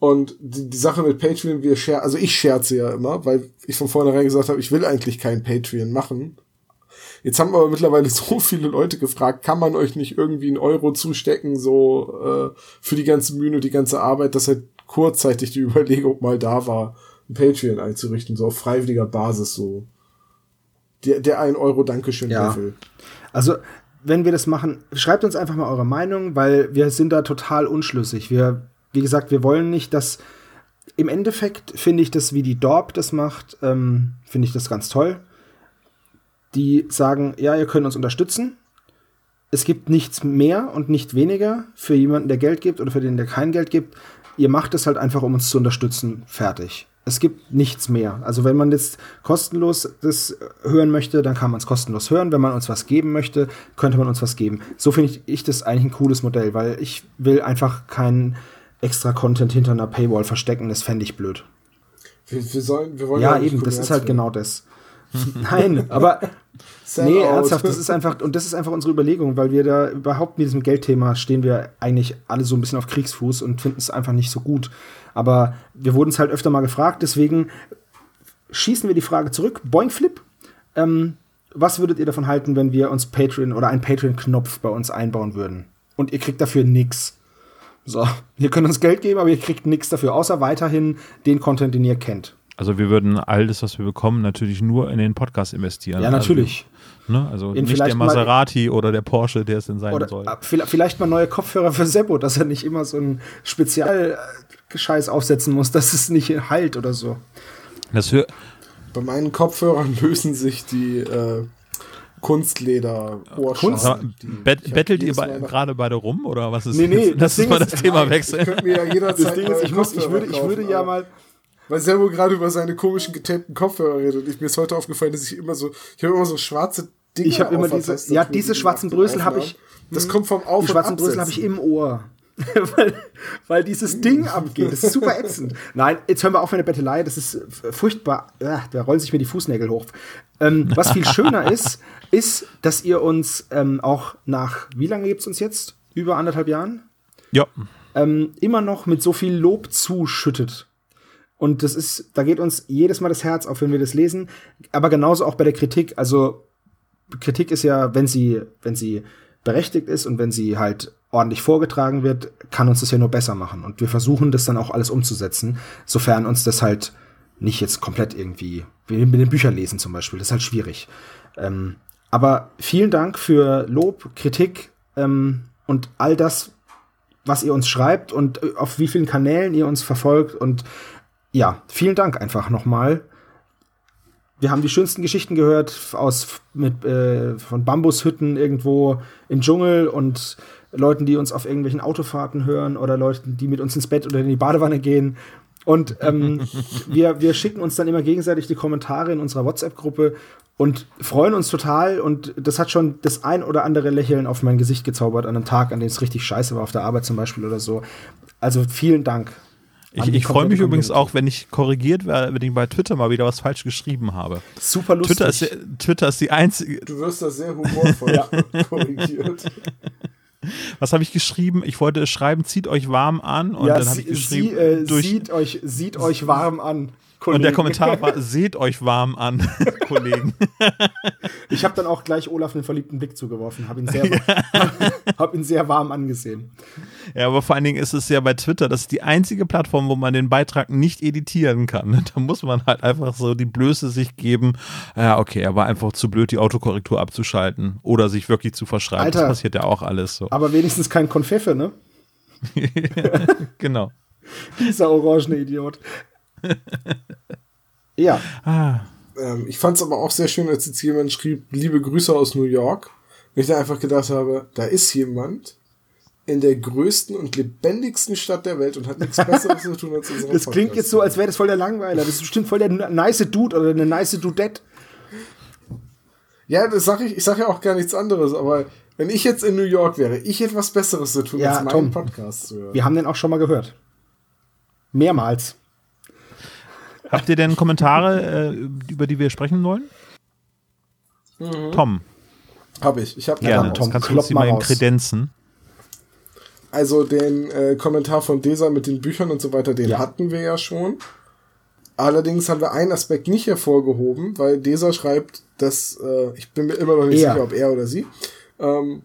und die, die Sache mit Patreon, wir share, also ich scherze ja immer, weil ich von vornherein gesagt habe, ich will eigentlich kein Patreon machen. Jetzt haben aber mittlerweile so viele Leute gefragt, kann man euch nicht irgendwie einen Euro zustecken, so äh, für die ganze Mühe und die ganze Arbeit, dass halt kurzzeitig die Überlegung mal da war, ein Patreon einzurichten, so auf freiwilliger Basis, so. Der, der 1 Euro Dankeschön ja. Level. Also, wenn wir das machen, schreibt uns einfach mal eure Meinung, weil wir sind da total unschlüssig. Wir, wie gesagt, wir wollen nicht, dass im Endeffekt finde ich das, wie die Dorp das macht, ähm, finde ich das ganz toll. Die sagen, ja, ihr könnt uns unterstützen. Es gibt nichts mehr und nicht weniger für jemanden, der Geld gibt oder für den, der kein Geld gibt. Ihr macht es halt einfach, um uns zu unterstützen. Fertig es gibt nichts mehr. Also wenn man jetzt kostenlos das hören möchte, dann kann man es kostenlos hören. Wenn man uns was geben möchte, könnte man uns was geben. So finde ich, ich das eigentlich ein cooles Modell, weil ich will einfach keinen extra Content hinter einer Paywall verstecken. Das fände ich blöd. Wir, wir, sollen, wir wollen ja, ja eben, das ist halt genau das. Nein, aber nee, out. ernsthaft, das ist einfach, und das ist einfach unsere Überlegung, weil wir da überhaupt mit diesem Geldthema stehen wir eigentlich alle so ein bisschen auf Kriegsfuß und finden es einfach nicht so gut. Aber wir wurden es halt öfter mal gefragt, deswegen schießen wir die Frage zurück. Boingflip, ähm, was würdet ihr davon halten, wenn wir uns Patreon oder einen Patreon-Knopf bei uns einbauen würden? Und ihr kriegt dafür nichts. So, ihr könnt uns Geld geben, aber ihr kriegt nichts dafür, außer weiterhin den Content, den ihr kennt. Also wir würden alles, was wir bekommen, natürlich nur in den Podcast investieren. Ja, natürlich. Also, ne? also nicht der Maserati mal, oder der Porsche, der es denn sein oder, soll. Vielleicht mal neue Kopfhörer für Seppo, dass er nicht immer so ein Spezialscheiß aufsetzen muss, dass es nicht halt oder so. Das hör Bei meinen Kopfhörern lösen sich die äh, Kunstleder, Kunst- bet bettet ihr Mal gerade beide rum oder was ist Nee, nee, das Lass uns Ding mal ist- das Thema Ich wechseln. ja Das ich, würde, ich würde ja mal. Weil Servo gerade über seine komischen getapten Kopfhörer redet. Und ich, mir ist heute aufgefallen, dass ich immer so, ich habe immer so schwarze Dinge Ich habe immer diese, ja, die diese die schwarzen Brösel habe ich, Das kommt vom Auf- die schwarzen Brösel habe ich im Ohr. weil, weil dieses Ding abgeht. Das ist super ätzend. Nein, jetzt hören wir auf mit der Bettelei. Das ist äh, furchtbar. Ah, da rollen sich mir die Fußnägel hoch. Ähm, was viel schöner ist, ist, dass ihr uns ähm, auch nach, wie lange gibt es uns jetzt? Über anderthalb Jahren? Ja, ähm, immer noch mit so viel Lob zuschüttet. Und das ist, da geht uns jedes Mal das Herz auf, wenn wir das lesen. Aber genauso auch bei der Kritik. Also Kritik ist ja, wenn sie, wenn sie berechtigt ist und wenn sie halt ordentlich vorgetragen wird, kann uns das ja nur besser machen. Und wir versuchen das dann auch alles umzusetzen, sofern uns das halt nicht jetzt komplett irgendwie, wie mit den Büchern lesen zum Beispiel, das ist halt schwierig. Ähm, aber vielen Dank für Lob, Kritik ähm, und all das, was ihr uns schreibt und äh, auf wie vielen Kanälen ihr uns verfolgt. Und ja, vielen Dank einfach nochmal. Wir haben die schönsten Geschichten gehört aus mit äh, von Bambushütten irgendwo im Dschungel und Leuten, die uns auf irgendwelchen Autofahrten hören oder Leuten, die mit uns ins Bett oder in die Badewanne gehen. Und ähm, wir, wir schicken uns dann immer gegenseitig die Kommentare in unserer WhatsApp-Gruppe und freuen uns total. Und das hat schon das ein oder andere Lächeln auf mein Gesicht gezaubert an einem Tag, an dem es richtig scheiße war, auf der Arbeit zum Beispiel oder so. Also vielen Dank. Ich, ich freue mich übrigens auch, wenn ich korrigiert werde, wenn ich bei Twitter mal wieder was falsch geschrieben habe. Super lustig. Twitter ist, Twitter ist die einzige. Du wirst da sehr humorvoll korrigiert. Was habe ich geschrieben? Ich wollte schreiben, zieht euch warm an. Und ja, dann habe ich sie, geschrieben, sie, äh, durch, sieht, euch, sieht euch warm an. Und der Kollegen. Kommentar war, seht euch warm an, Kollegen. Ich habe dann auch gleich Olaf einen verliebten Blick zugeworfen, habe ihn, sehr, hab ihn sehr warm angesehen. Ja, aber vor allen Dingen ist es ja bei Twitter, das ist die einzige Plattform, wo man den Beitrag nicht editieren kann. Da muss man halt einfach so die Blöße sich geben. Ja, okay, er war einfach zu blöd, die Autokorrektur abzuschalten oder sich wirklich zu verschreiben. Alter. Das passiert ja auch alles so. Aber wenigstens kein Konfeffe, ne? Genau. Dieser orangene Idiot. Ja, Ah, Ähm, ich fand es aber auch sehr schön, als jetzt jemand schrieb, liebe Grüße aus New York. Und ich dann einfach gedacht habe, da ist jemand in der größten und lebendigsten Stadt der Welt und hat nichts Besseres zu tun als unseren das klingt Podcast. jetzt so, als wäre das voll der Langweiler. Das ist bestimmt voll der nice Dude oder eine nice Dudette. Ja, das sag ich, ich sage ja auch gar nichts anderes, aber wenn ich jetzt in New York wäre, ich hätte was Besseres zu tun, Ja, als Tom. meinen Podcast zu hören. Wir haben den auch schon mal gehört. Mehrmals. Habt ihr denn Kommentare, äh, über die wir sprechen wollen? Tom, Habe ich. Ich habe gerne. Tom, kannst du klopp uns die mal raus. kredenzen. Also den äh, Kommentar von Desa mit den Büchern und so weiter, den Ja. hatten wir ja schon. Allerdings haben wir einen Aspekt nicht hervorgehoben, weil Desa schreibt, dass, äh, ich bin mir immer noch nicht Er. sicher, ob er oder sie, ähm,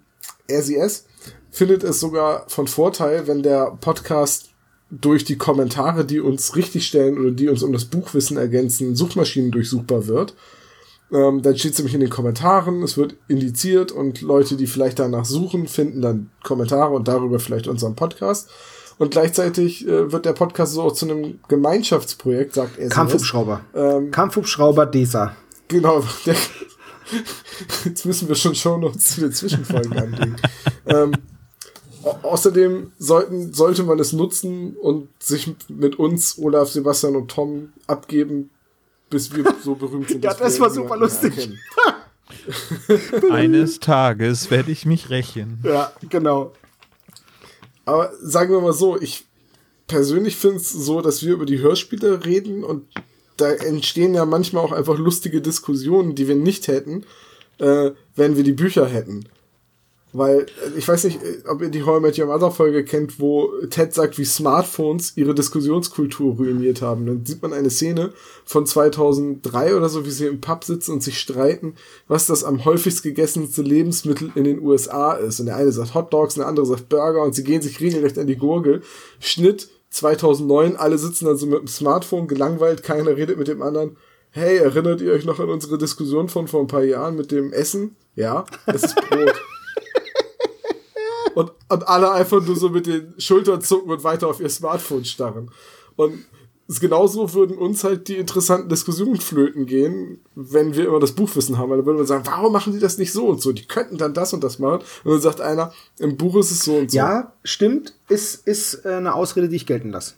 er, sie, es, findet es sogar von Vorteil, wenn der Podcast durch die Kommentare, die uns richtigstellen oder die uns um das Buchwissen ergänzen, Suchmaschinen durchsuchbar wird. Ähm, dann steht es nämlich in den Kommentaren, es wird indiziert und Leute, die vielleicht danach suchen, finden dann Kommentare und darüber vielleicht unseren Podcast. Und gleichzeitig äh, wird der Podcast so auch zu einem Gemeinschaftsprojekt, sagt er. Kampfhubschrauber. Ähm, Kampfhubschrauber Desa. Genau, der, jetzt müssen wir schon zu den Zwischenfolgen anlegen. ähm, außerdem sollten, sollte man es nutzen und sich mit uns, Olaf, Sebastian und Tom abgeben, bis wir so berühmt sind. Ja, das war super lustig. Eines Tages werde ich mich rächen. Ja, genau. Aber sagen wir mal so, ich persönlich finde es so, dass wir über die Hörspiele reden und da entstehen ja manchmal auch einfach lustige Diskussionen, die wir nicht hätten, äh, wenn wir die Bücher hätten. Weil, ich weiß nicht, ob ihr die How I Met Your Mother Folge kennt, wo Ted sagt, wie Smartphones ihre Diskussionskultur ruiniert haben. Dann sieht man eine Szene von 2003 oder so, wie sie im Pub sitzen und sich streiten, was das am häufigst gegessenste Lebensmittel in den USA ist. Und der eine sagt Hot Dogs, der andere sagt Burger und sie gehen sich regelrecht an die Gurgel. Schnitt 2009, alle sitzen dann so mit dem Smartphone, gelangweilt, keiner redet mit dem anderen. Hey, erinnert ihr euch noch an unsere Diskussion von vor ein paar Jahren mit dem Essen? Ja, es ist Brot. und, und alle einfach nur so mit den Schultern zucken und weiter auf ihr Smartphone starren. Und genauso würden uns halt die interessanten Diskussionen flöten gehen, wenn wir immer das Buchwissen haben. Weil dann würden wir sagen, warum machen die das nicht so und so? Die könnten dann das und das machen. Und dann sagt einer, im Buch ist es so und so. Ja, stimmt. Ist, ist äh, eine Ausrede, die ich gelten lasse.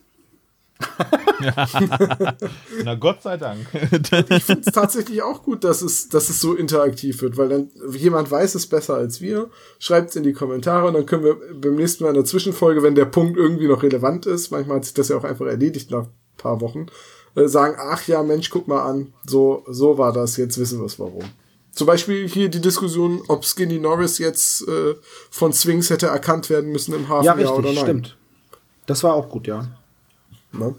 Na Gott sei Dank. ich finde es tatsächlich auch gut, dass es, dass es so interaktiv wird, weil dann jemand weiß es besser als wir, schreibt es in die Kommentare und dann können wir beim nächsten Mal in der Zwischenfolge, wenn der Punkt irgendwie noch relevant ist, manchmal hat sich das ja auch einfach erledigt nach ein paar Wochen, äh, sagen, ach ja, Mensch, guck mal an, so, so war das, jetzt wissen wir es warum. Zum Beispiel hier die Diskussion, ob Skinny Norris jetzt äh, von Swings hätte erkannt werden müssen im Hafen Ja, richtig, oder nein. stimmt. Das war auch gut, ja. Ne?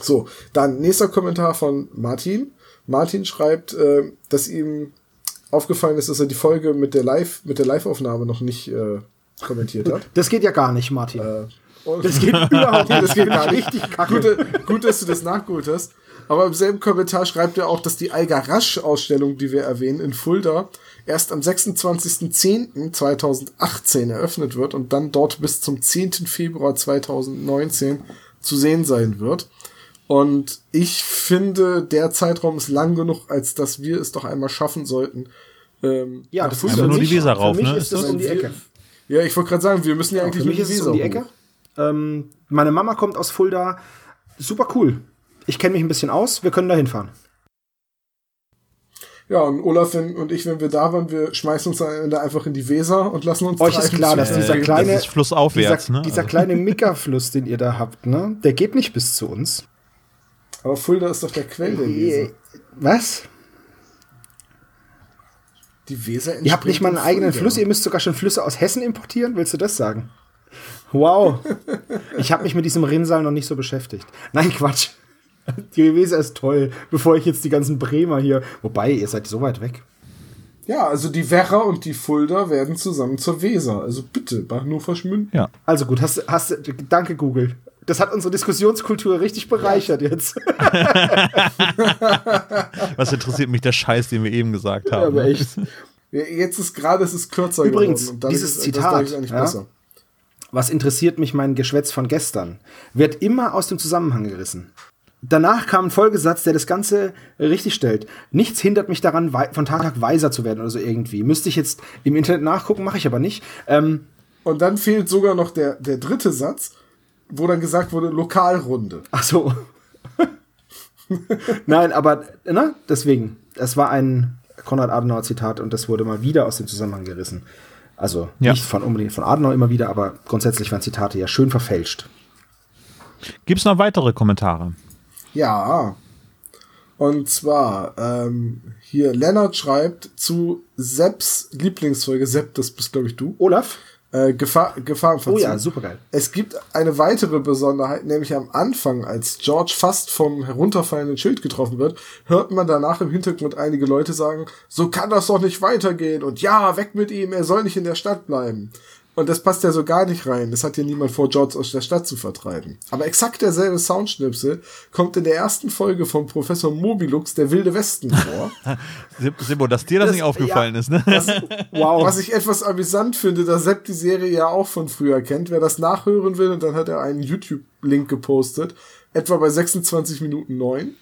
So, dann nächster Kommentar von Martin. Martin schreibt, äh, dass ihm aufgefallen ist, dass er die Folge mit der Live mit der Live-Aufnahme noch nicht äh, kommentiert hat. Das geht ja gar nicht, Martin. Äh, das geht überhaupt nicht. das geht gar nicht. Richtig kacke. Gut, dass du das nachgeholt hast. Aber im selben Kommentar schreibt er auch, dass die Eiger Rasch-Ausstellung, die wir erwähnen, in Fulda erst am 26.10.2018 eröffnet wird und dann dort bis zum 10. Februar 2019 zu sehen sein wird. Und ich finde, der Zeitraum ist lang genug, als dass wir es doch einmal schaffen sollten. Ähm, ja, das ist Einfach nur die Weser rauf, Für mich ne? ist das um die Ecke. Ja, ich wollte gerade sagen, wir müssen ja eigentlich Für mich ist es um die. Ecke. Ähm, meine Mama kommt aus Fulda. Super cool. Ich kenne mich ein bisschen aus. Wir können da hinfahren. Ja, und Olaf und ich, wenn wir da waren, wir schmeißen uns am Ende einfach in die Weser und lassen uns Euch ist klar, dass dieser kleine, das ist flussaufwärts, dieser, ne? dieser Also- kleine Mickerfluss, den ihr da habt, ne, der geht nicht bis zu uns. Aber Fulda ist doch der Quell der Weser. Was? Die Weser Ihr habt nicht mal einen eigenen Fulda. Fluss, ihr müsst sogar schon Flüsse aus Hessen importieren? Willst du das sagen? Wow. Ich habe mich mit diesem Rinnsal noch nicht so beschäftigt. Nein, Quatsch. Die Weser ist toll, bevor ich jetzt die ganzen Bremer hier. Wobei, ihr seid so weit weg. Ja, also die Werra und die Fulda werden zusammen zur Weser. Also bitte, Bahnhof verschmünden. ja. Also gut, hast, hast, danke Google. Das hat unsere Diskussionskultur richtig bereichert jetzt. Was interessiert mich der Scheiß, den wir eben gesagt haben? Aber ne? echt. Ja, Jetzt ist gerade, es ist kürzer Übrigens, geworden. Dann dieses ist, Zitat, ja? Was interessiert mich mein Geschwätz von gestern? Wird immer aus dem Zusammenhang gerissen. Danach kam ein Folgesatz, der das Ganze richtig stellt. Nichts hindert mich daran, von Tag zu Tag weiser zu werden oder so irgendwie. Müsste ich jetzt im Internet nachgucken, mache ich aber nicht. Ähm, Und dann fehlt sogar noch der, der dritte Satz, wo dann gesagt wurde, Lokalrunde. ach so. Nein, aber ne, deswegen. Es war ein Konrad Adenauer Zitat und das wurde mal wieder aus dem Zusammenhang gerissen. Also Ja. nicht von unbedingt von Adenauer immer wieder, aber grundsätzlich waren Zitate ja schön verfälscht. Gibt's noch weitere Kommentare? Ja. Und zwar, ähm, hier, Lennart schreibt zu Sepps Lieblingsfolge, Sepp, das bist, glaube ich, du, Olaf? äh, Gefahr, Oh Gefahrenverzug. ja, supergeil. Es gibt eine weitere Besonderheit, nämlich am Anfang, als George fast vom herunterfallenden Schild getroffen wird, hört man danach im Hintergrund einige Leute sagen, so kann das doch nicht weitergehen und ja, weg mit ihm, er soll nicht in der Stadt bleiben. Und das passt ja so gar nicht rein. Das hat ja niemand vor, George aus der Stadt zu vertreiben. Aber exakt derselbe Soundschnipsel kommt in der ersten Folge von Professor Mobilux, der Wilde Westen, vor. Sibbo, dass dir das, Das- nicht aufgefallen ja. ist, ne? Wow. Was ich etwas amüsant finde, da Sepp die Serie ja auch von früher kennt. Wer das nachhören will, und dann hat er einen YouTube-Link gepostet, etwa bei 26 Minuten 9.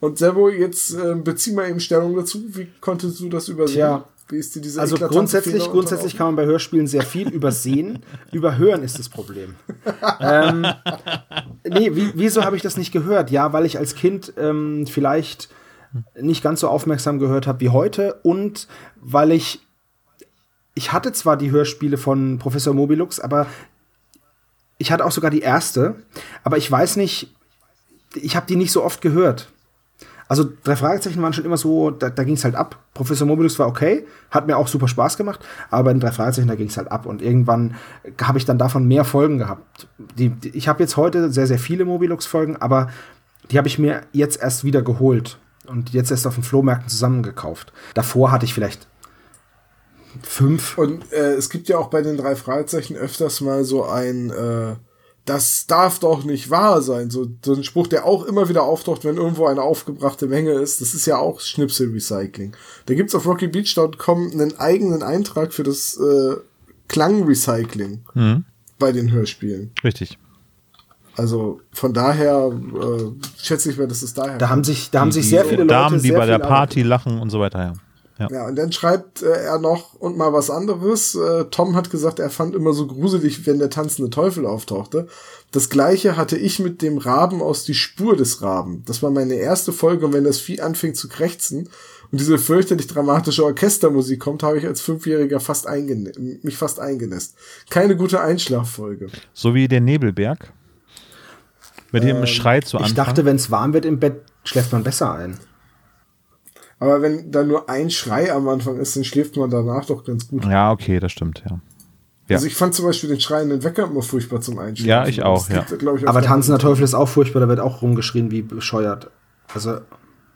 Und Sebo, jetzt äh, bezieh mal eben Stellung dazu. Wie konntest du das übersehen? Tja. Wie ist dir diese Also grundsätzlich, grundsätzlich kann man bei Hörspielen sehr viel übersehen. Überhören ist das Problem. ähm, nee, wie, wieso habe ich das nicht gehört? Ja, weil ich als Kind ähm, vielleicht nicht ganz so aufmerksam gehört habe wie heute und weil ich ich hatte zwar die Hörspiele von Professor Mobilux, aber ich hatte auch sogar die erste, aber ich weiß nicht, ich habe die nicht so oft gehört. Also drei Fragezeichen waren schon immer so, da, da ging es halt ab. Professor Mobilus war okay, hat mir auch super Spaß gemacht, aber bei den drei Fragezeichen, da ging es halt ab. Und irgendwann habe ich dann davon mehr Folgen gehabt. Die, die, ich habe jetzt heute sehr, sehr viele Mobilux-Folgen, aber die habe ich mir jetzt erst wieder geholt und jetzt erst auf den Flohmärkten zusammengekauft. Davor hatte ich vielleicht fünf. Und äh, es gibt ja auch bei den drei Fragezeichen öfters mal so ein, äh, das darf doch nicht wahr sein. So, so ein Spruch, der auch immer wieder auftaucht, wenn irgendwo eine aufgebrachte Menge ist. Das ist ja auch Schnipselrecycling. Da gibt's auf rockybeach.com einen eigenen Eintrag für das äh, Klangrecycling Mhm. bei den Hörspielen. Richtig. Also von daher äh, schätze ich mir, dass es daher. Da haben sich, da haben sich sehr die viele Leute Damen, die bei der Party lachen und so weiter, ja. Ja. Ja, und dann schreibt äh, er noch und mal was anderes. Äh, Tom hat gesagt, er fand immer so gruselig, wenn der tanzende Teufel auftauchte. Das gleiche hatte ich mit dem Raben aus Die Spur des Raben. Das war meine erste Folge und wenn das Vieh anfängt zu krächzen und diese fürchterlich dramatische Orchestermusik kommt, habe ich als Fünfjähriger fast mich fast eingenässt. Keine gute Einschlaffolge. So wie der Nebelberg. Mit dem Schrei zu Anfang. Ich dachte, wenn es warm wird im Bett, schläft man besser ein. Aber wenn da nur ein Schrei am Anfang ist, dann schläft man danach doch ganz gut. ja, okay, das stimmt, ja. Ja. Also ich fand zum Beispiel den schreienden Wecker immer furchtbar zum Einschlafen. Ja, ich auch, Das liegt, ich, Aber der tanzender. Teufel ist auch furchtbar, da wird auch rumgeschrien wie bescheuert. Also,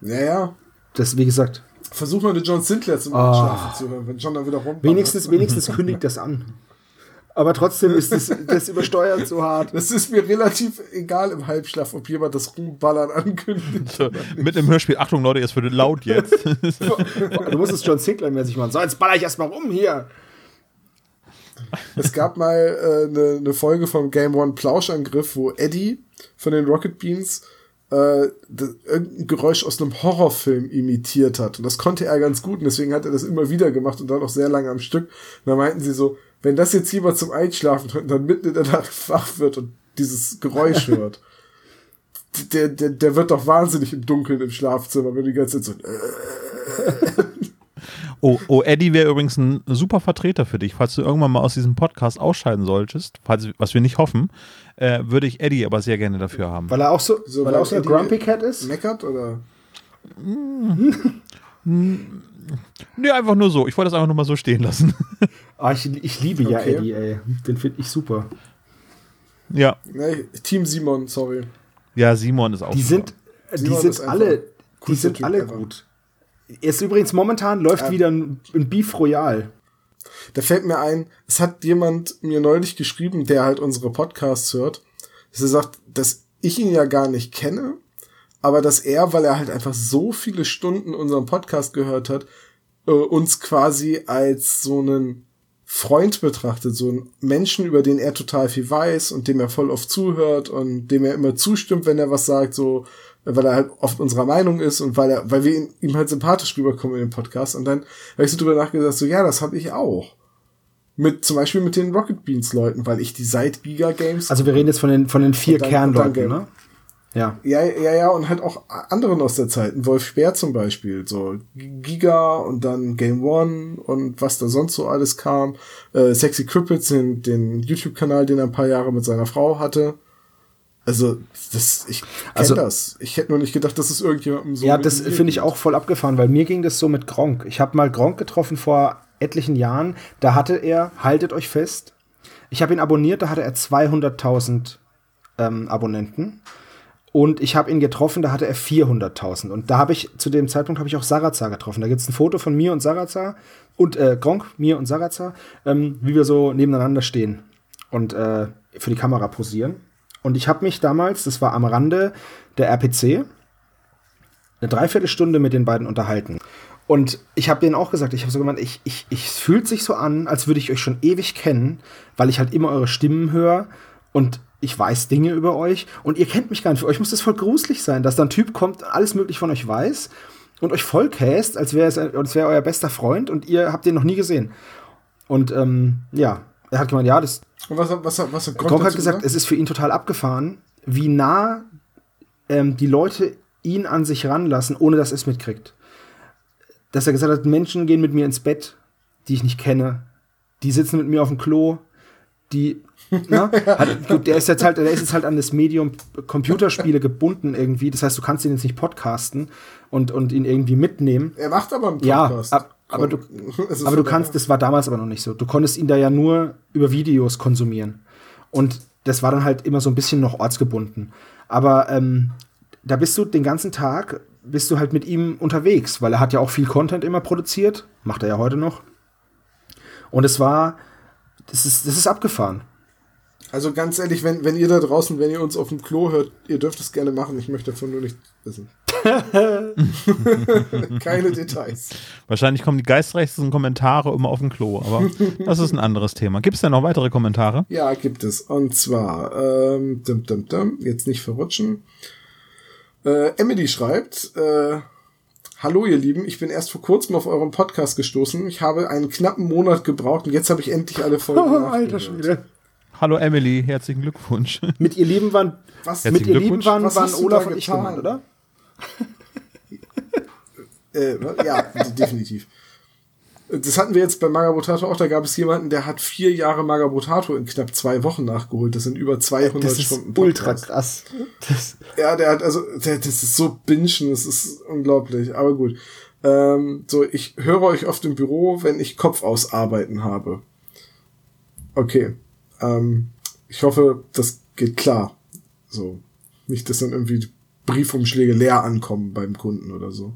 Ja, ja. das, wie gesagt, Versuch mal den John Sinclair zum Einschlafen zu hören, wenn John dann wieder rum. wenigstens, wenigstens kündigt das an. Aber trotzdem ist das, das übersteuert so hart. Das ist mir relativ egal im Halbschlaf, ob jemand das Rumballern ankündigt. So, mit dem Hörspiel, Achtung Leute, es wird laut jetzt. Du musst es John Sinclair-mäßig machen. So, jetzt baller ich erstmal rum hier. Es gab mal eine äh, ne- ne Folge vom Game One Plauschangriff, wo Eddie von den Rocket Beans äh, irgendein Geräusch aus einem Horrorfilm imitiert hat. Und das konnte er ganz gut und deswegen hat er das immer wieder gemacht und dann auch sehr lange am Stück. Und da meinten sie so, wenn das jetzt jemand zum Einschlafen hört und dann mitten in der Nacht wach wird und dieses Geräusch hört, der, der, der wird doch wahnsinnig im Dunkeln im Schlafzimmer, wenn die ganze Zeit so, äh, Oh, oh Eddie wäre übrigens ein super Vertreter für dich. Falls du irgendwann mal aus diesem Podcast ausscheiden solltest, falls, was wir nicht hoffen, äh, würde ich Eddie aber sehr gerne dafür haben. Weil er auch so, So, weil er auch so Grumpy Cat ist. meckert oder? Nee, einfach nur so. Ich wollte das einfach nur mal so stehen lassen. Ah, ich, ich liebe ja Okay. Eddie, ey. Den finde ich super. ja. Nee, Team Simon, sorry. Ja, Simon ist auch. Die super. sind, die Simon ist sind alle, die sind Typ alle gut. Jetzt übrigens momentan läuft wieder ein, ein Beef Royal. Da fällt mir ein, es hat jemand mir neulich geschrieben, der halt unsere Podcasts hört, dass er sagt, dass ich ihn ja gar nicht kenne, aber dass er, weil er halt einfach so viele Stunden unseren Podcast gehört hat, äh, uns quasi als so einen Freund betrachtet, so einen Menschen, über den er total viel weiß und dem er voll oft zuhört und dem er immer zustimmt, wenn er was sagt, so, weil er halt oft unserer Meinung ist und weil er, weil wir ihm halt sympathisch rüberkommen in dem Podcast. Und dann habe ich so drüber nachgedacht, so, ja, das habe ich auch. Mit, zum Beispiel mit den Rocket Beans Leuten, weil ich die seit Giga Games Also wir reden jetzt von den, von den vier Kernleuten, ne? Ja. Ja, ja, ja, und halt auch anderen aus der Zeit. Ein Wolf Speer zum Beispiel, so Giga und dann Game One und was da sonst so alles kam. Äh, Sexy Crippets, den, den YouTube-Kanal, den er ein paar Jahre mit seiner Frau hatte. Also, das, ich kenn Also- das. Ich hätte nur nicht gedacht, dass es irgendjemandem so Ja, das finde ich auch voll abgefahren, weil mir ging das so mit Gronk. Ich habe mal Gronk getroffen vor etlichen Jahren. Da hatte er, haltet euch fest, ich habe ihn abonniert, da hatte er 200.000 ähm, Abonnenten. Und ich habe ihn getroffen, da hatte er 400.000. Und da habe ich, zu dem Zeitpunkt habe ich auch Sarazar getroffen. Da gibt es ein Foto von mir und Sarazar und äh, Gronk, mir und Sarazar, ähm, wie wir so nebeneinander stehen und äh, für die Kamera posieren. Und ich habe mich damals, das war am Rande der RPC, eine Dreiviertelstunde mit den beiden unterhalten. Und ich habe denen auch gesagt, ich habe so gemeint, ich, ich, ich fühlt sich so an, als würde ich euch schon ewig kennen, weil ich halt immer eure Stimmen höre und ich weiß Dinge über euch und ihr kennt mich gar nicht. Für euch muss das voll gruselig sein, dass da ein Typ kommt, alles möglich von euch weiß und euch voll cast, als wäre es als wäre euer bester Freund und ihr habt den noch nie gesehen. Und ähm, ja, er hat gemeint, ja, das Und was, was, was, was hat Gronk hat dazu gesagt, es ist für ihn total abgefahren, wie nah ähm, die Leute ihn an sich ranlassen, ohne dass er es mitkriegt. Dass er gesagt hat, Menschen gehen mit mir ins Bett, die ich nicht kenne. Die sitzen mit mir auf dem Klo, die ne, hat, gut, der ist jetzt halt, der ist jetzt halt an das Medium Computerspiele gebunden irgendwie. Das heißt, du kannst ihn jetzt nicht podcasten und, und ihn irgendwie mitnehmen. Er macht aber einen Ja, Podcast. ab- aber du- Aber du kannst, das war damals aber noch nicht so. Du konntest ihn da ja nur über Videos konsumieren. Und das war dann halt immer so ein bisschen noch ortsgebunden. Aber ähm, da bist du den ganzen Tag, bist du halt mit ihm unterwegs, weil er hat ja auch viel Content immer produziert. Macht er ja heute noch. Und es war, das ist, das ist abgefahren. Also ganz ehrlich, wenn, wenn ihr da draußen, wenn ihr uns auf dem Klo hört, ihr dürft es gerne machen. Ich möchte davon nur nicht wissen. Keine Details. Wahrscheinlich kommen die geistreichsten Kommentare immer auf den Klo, aber das ist ein anderes Thema. Gibt es denn noch weitere Kommentare? Ja, gibt es. Und zwar, ähm, dum, dum, dum, jetzt nicht verrutschen. Äh, Emily schreibt, äh, Hallo ihr Lieben, ich bin erst vor kurzem auf euren Podcast gestoßen. Ich habe einen knappen Monat gebraucht und jetzt habe ich endlich alle Folgen Oh, alter Schwede. Hallo Emily, herzlichen Glückwunsch. Mit ihr Lieben waren, Was, mit ihr Lieben Glückwunsch. waren, Was waren Olaf und ich gemeint, oder? Äh, ja, definitiv. Das hatten wir jetzt bei Magabotato auch. Da gab es jemanden, der hat vier Jahre Magabotato in knapp zwei Wochen nachgeholt. Das sind über 200 Das ist Stunden. ultra krass. Das, Ja, der hat also, der, das ist so bingen, das ist unglaublich. Aber gut. Ähm, so, ich höre euch oft im Büro, wenn ich Kopf ausarbeiten habe. Okay. Ähm, ich hoffe, das geht klar. So. Nicht, dass dann irgendwie Briefumschläge leer ankommen beim Kunden oder so.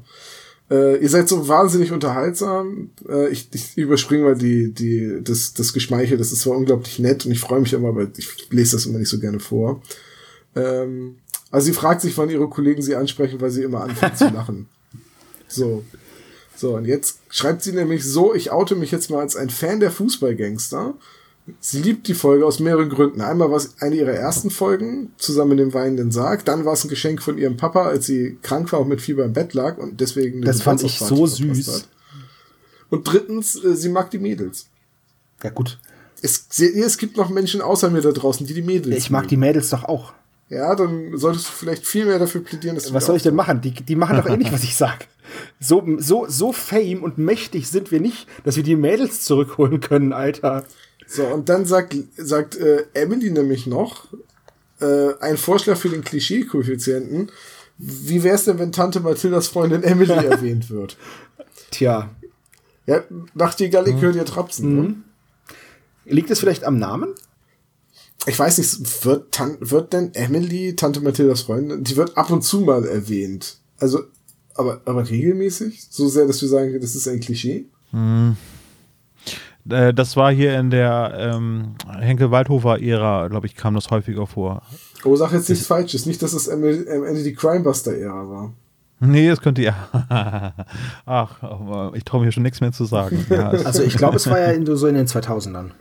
Äh, ihr seid so wahnsinnig unterhaltsam. Äh, ich, ich überspringe mal die, die, das, das Geschmeichel. Das ist zwar unglaublich nett und ich freue mich immer, aber ich lese das immer nicht so gerne vor. Ähm, also sie fragt sich, wann ihre Kollegen sie ansprechen, weil sie immer anfängt zu lachen. So. So, und jetzt schreibt sie nämlich so, ich oute mich jetzt mal als ein Fan der Fußballgangster. Sie liebt die Folge aus mehreren Gründen. Einmal war es eine ihrer ersten Folgen, zusammen mit dem weinenden Sarg. Dann war es ein Geschenk von ihrem Papa, als sie krank war und mit Fieber im Bett lag und deswegen Das fand ich so süß. hat. Und drittens, äh, sie mag die Mädels. ja gut. Es, es gibt noch Menschen außer mir da draußen, die die Mädels Ich mag die Mädels doch auch. Ja, dann solltest du vielleicht viel mehr dafür plädieren, dass du Was soll ich denn machen? Die, die machen doch eh nicht, was ich sag. So, so, so fame und mächtig sind wir nicht, dass wir die Mädels zurückholen können, Alter. So, und dann sagt, sagt äh, Emily nämlich noch, äh, ein Vorschlag für den Klischee-Koeffizienten. Wie wär's denn, wenn Tante Mathildas Freundin Emily erwähnt wird? Tja, Ja, Nachtigall, ich höre dir trapsen. Ne? liegt es vielleicht am Namen? Ich weiß nicht, wird, Tan wird denn Emily, Tante Mathildas Freundin, die wird ab und zu mal erwähnt. Also, aber, aber regelmäßig? So sehr, dass wir sagen, das ist ein Klischee? Äh, das war hier in der ähm, Henkel-Waldhofer-Ära, glaube ich, kam das häufiger vor. Oh, sag jetzt nichts Falsches. Nicht, dass es am am Ende die Crimebuster-Ära war. Nee, das könnte ja. Ach, ich traue mir schon nichts mehr zu sagen. Ja, es- Also ich glaube, es war ja in, so in den 2000ern.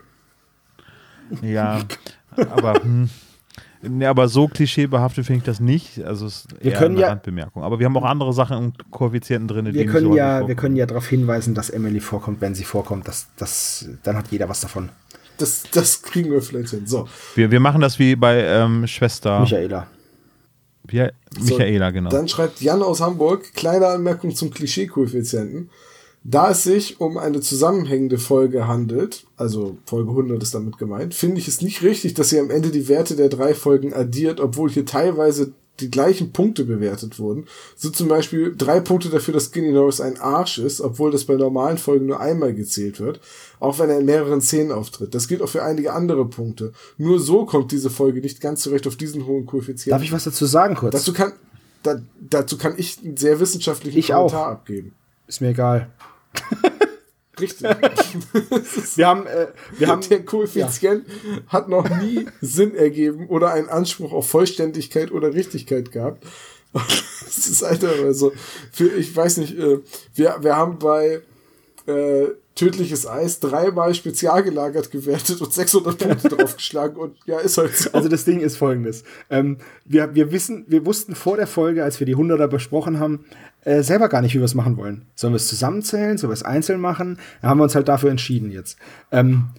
Ja, aber, hm, nee, aber so klischeebehaftet finde ich das nicht. Also es ist Wir eher können eine ja- Randbemerkung. Aber wir haben auch andere Sachen im Koeffizienten drin, die Wir können so ja, wir können ja darauf hinweisen, dass Emily vorkommt, wenn sie vorkommt. Das, das, dann hat jeder was davon. Das, das kriegen wir vielleicht hin. So. wir, wir machen das wie bei ähm, Schwester Michaela. wie, Michaela, genau. Dann schreibt Jan aus Hamburg, kleine Anmerkung zum Klischee-Koeffizienten. Da es sich um eine zusammenhängende Folge handelt, also Folge 100 ist damit gemeint, finde ich es nicht richtig, dass ihr am Ende die Werte der drei Folgen addiert, obwohl hier teilweise die gleichen Punkte bewertet wurden. So zum Beispiel drei Punkte dafür, dass Skinny Norris ein Arsch ist, obwohl das bei normalen Folgen nur einmal gezählt wird, auch wenn er in mehreren Szenen auftritt. Das gilt auch für einige andere Punkte. Nur so kommt diese Folge nicht ganz zurecht auf diesen hohen Koeffizienten. Darf ich was dazu sagen kurz? Dazu kann, da, dazu kann ich einen sehr wissenschaftlichen Ich Kommentar auch. abgeben. Ist mir egal. Richtig. Wir haben, äh, wir haben, Der Koeffizient hat noch nie Sinn ergeben oder einen Anspruch auf Vollständigkeit oder Richtigkeit gehabt. Das ist Alter, also, für, ich weiß nicht, äh, wir, wir haben bei äh, Tödliches Eis dreimal spezial gelagert gewertet und 600 Punkte draufgeschlagen und ja, ist halt so. Also das Ding ist folgendes. Ähm, wir, wir wissen, wir wussten vor der Folge, als wir die 100er besprochen haben, äh, selber gar nicht, wie wir es machen wollen. Sollen wir es zusammenzählen? Sollen wir es einzeln machen? Da haben wir uns halt dafür entschieden jetzt. Ähm,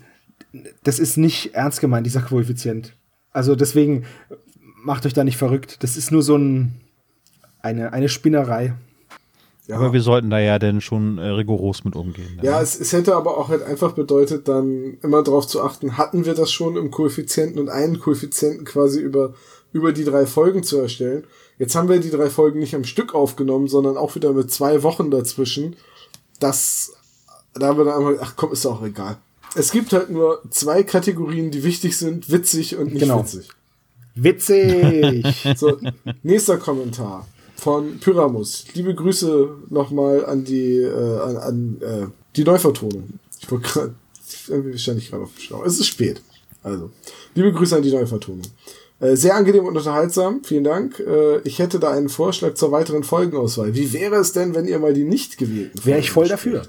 das ist nicht ernst gemeint, dieser Koeffizient. Also deswegen macht euch da nicht verrückt. Das ist nur so ein, eine, eine Spinnerei. Ja. aber wir sollten da ja denn schon äh, rigoros mit umgehen. ne? Ja, es, es hätte aber auch halt einfach bedeutet, dann immer darauf zu achten, hatten wir das schon im Koeffizienten und einen Koeffizienten quasi über, über die drei Folgen zu erstellen. Jetzt haben wir die drei Folgen nicht am Stück aufgenommen, sondern auch wieder mit zwei Wochen dazwischen. Das, da haben wir dann einmal, ach komm, ist auch egal. Es gibt halt nur zwei Kategorien, die wichtig sind, witzig und nicht Genau. witzig. Witzig! So, nächster Kommentar von Pyramus. Liebe Grüße nochmal an die, äh, an, an äh, die Neuvertonung. Ich wollte gerade, irgendwie stand ich gerade auf dem Schlauch. Es ist spät. Also, liebe Grüße an die Neuvertonung. Äh, sehr angenehm und unterhaltsam, vielen Dank. Äh, ich hätte da einen Vorschlag zur weiteren Folgenauswahl. Wie wäre es denn, wenn ihr mal die nicht gewählten Wäre ich voll dafür.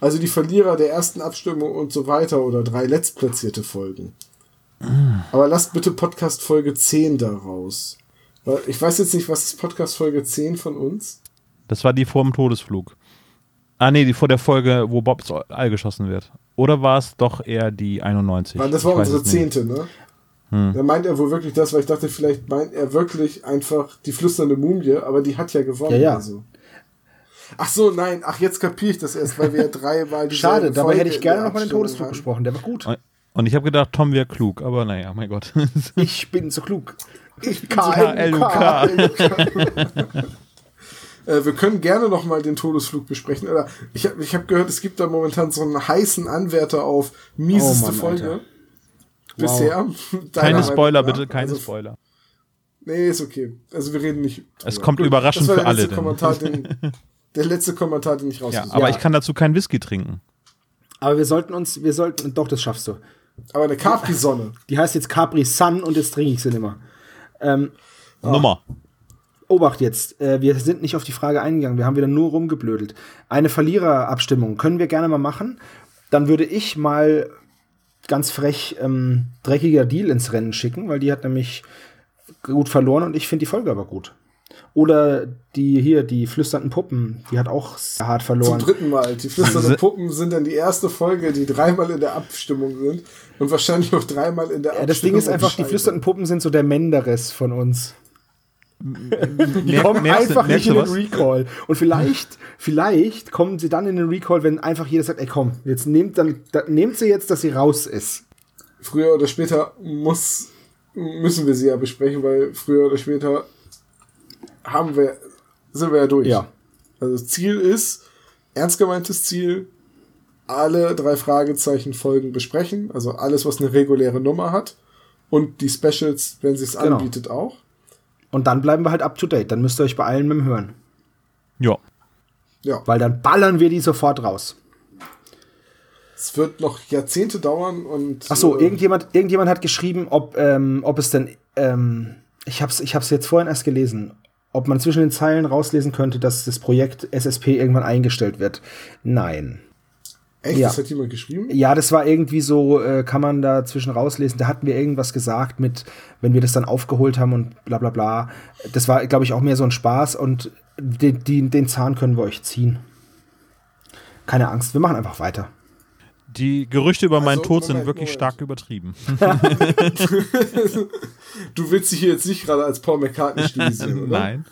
Also die Verlierer der ersten Abstimmung und so weiter oder drei letztplatzierte Folgen. Aber lasst bitte Podcast Folge 10 daraus. Ich weiß jetzt nicht, was ist Podcast Folge 10 von uns? Das war die vor dem Todesflug. Ah, nee, die vor der Folge, wo Bob ins All geschossen wird. Oder war es doch eher die 91? Ah, das war Ich unsere zehnte, ne? Da meint er wohl wirklich das, weil ich dachte, vielleicht meint er wirklich einfach die flüsternde Mumie, aber die hat ja gewonnen. Ja, ja. Also. Ach so, nein, ach, jetzt kapiere ich das erst, weil wir ja dreimal die Schade, dabei hätte ich gerne nochmal den Todesflug besprochen. besprochen. Der war gut. Und ich habe gedacht, Tom wäre klug, aber naja, mein Gott. Ich bin so klug. Ich K-L-U-K. Äh, wir können gerne noch mal den Todesflug besprechen. Oder ich habe ich hab gehört, es gibt da momentan so einen heißen Anwärter auf mieseste Oh Mann, Folge. Alter. Bisher. Deiner Keine Meinung Spoiler, nach. bitte, keine Also, Spoiler. Nee, ist okay. Also wir reden nicht. Es drüber. kommt überraschend das war für der letzte alle, den, der letzte Kommentar, den ich Ja, rausgesucht aber habe. ich kann dazu keinen Whisky trinken. Aber wir sollten uns, wir sollten, doch, das schaffst du. Aber eine Capri-Sonne. Die heißt jetzt Capri Sun und jetzt trinke ich sie nimmer. Ähm, Nummer. Obacht jetzt, äh, wir sind nicht auf die Frage eingegangen, wir haben wieder nur rumgeblödelt. Eine Verliererabstimmung können wir gerne mal machen. Dann würde ich mal ganz frech ähm, dreckiger Deal ins Rennen schicken, weil die hat nämlich gut verloren und ich finde die Folge aber gut. Oder die hier, die flüsternden Puppen, die hat auch sehr hart Zum verloren. dritten Mal. Die flüsternden Puppen sind dann die erste Folge, die dreimal in der Abstimmung sind und wahrscheinlich auch dreimal in der Ja, das Ding ist einfach, die flüsternden Puppen sind so der Menderes von uns. Die kommen merkst einfach nicht merkst in du den was? Recall. Und vielleicht, vielleicht kommen sie dann in den Recall, wenn einfach jeder sagt, ey komm, jetzt nehmt dann, da, nehmt sie jetzt, dass sie raus ist. Früher oder später muss, müssen wir sie ja besprechen, weil früher oder später haben wir, sind wir ja durch. Ja. Also Ziel ist, ernst gemeintes Ziel, alle drei Fragezeichen Folgen besprechen, also alles, was eine reguläre Nummer hat und die Specials, wenn sie es Genau. anbietet, auch. Und dann bleiben wir halt up to date. Dann müsst ihr euch beeilen mit dem Hören. Ja. Ja, Weil dann ballern wir die sofort raus. es wird noch Jahrzehnte dauern und Ach so, äh, irgendjemand, irgendjemand hat geschrieben, ob, ähm, ob es denn, ähm, ich hab's, ich hab's jetzt vorhin erst gelesen, ob man zwischen den Zeilen rauslesen könnte, dass das Projekt SSP irgendwann eingestellt wird. Nein. echt, ja. das hat jemand geschrieben? Ja, das war irgendwie so, äh, kann man da zwischen rauslesen. Da hatten wir irgendwas gesagt mit, wenn wir das dann aufgeholt haben und bla bla bla. Das war, glaube ich, auch mehr so ein Spaß und den, den, den Zahn können wir euch ziehen. Keine Angst, wir machen einfach weiter. Die Gerüchte über meinen Also, Tod sind Moment, wirklich Moment. stark übertrieben. Du willst dich hier jetzt nicht gerade als Paul McCartney stilisieren, oder? Nein.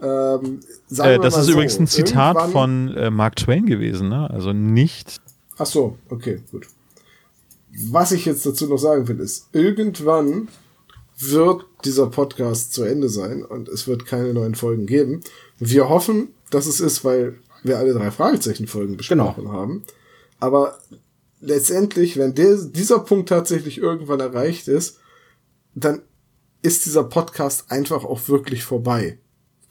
Ähm, sagen Äh, wir das mal ist so, übrigens ein Zitat von äh, Mark Twain gewesen, ne? Also nicht. Ach so, okay, gut. Was ich jetzt dazu noch sagen will, ist, irgendwann wird dieser Podcast zu Ende sein und es wird keine neuen Folgen geben. Wir hoffen, dass es ist, weil wir alle drei Fragezeichen-Folgen besprochen haben. Aber letztendlich, wenn der, dieser Punkt tatsächlich irgendwann erreicht ist, dann ist dieser Podcast einfach auch wirklich vorbei.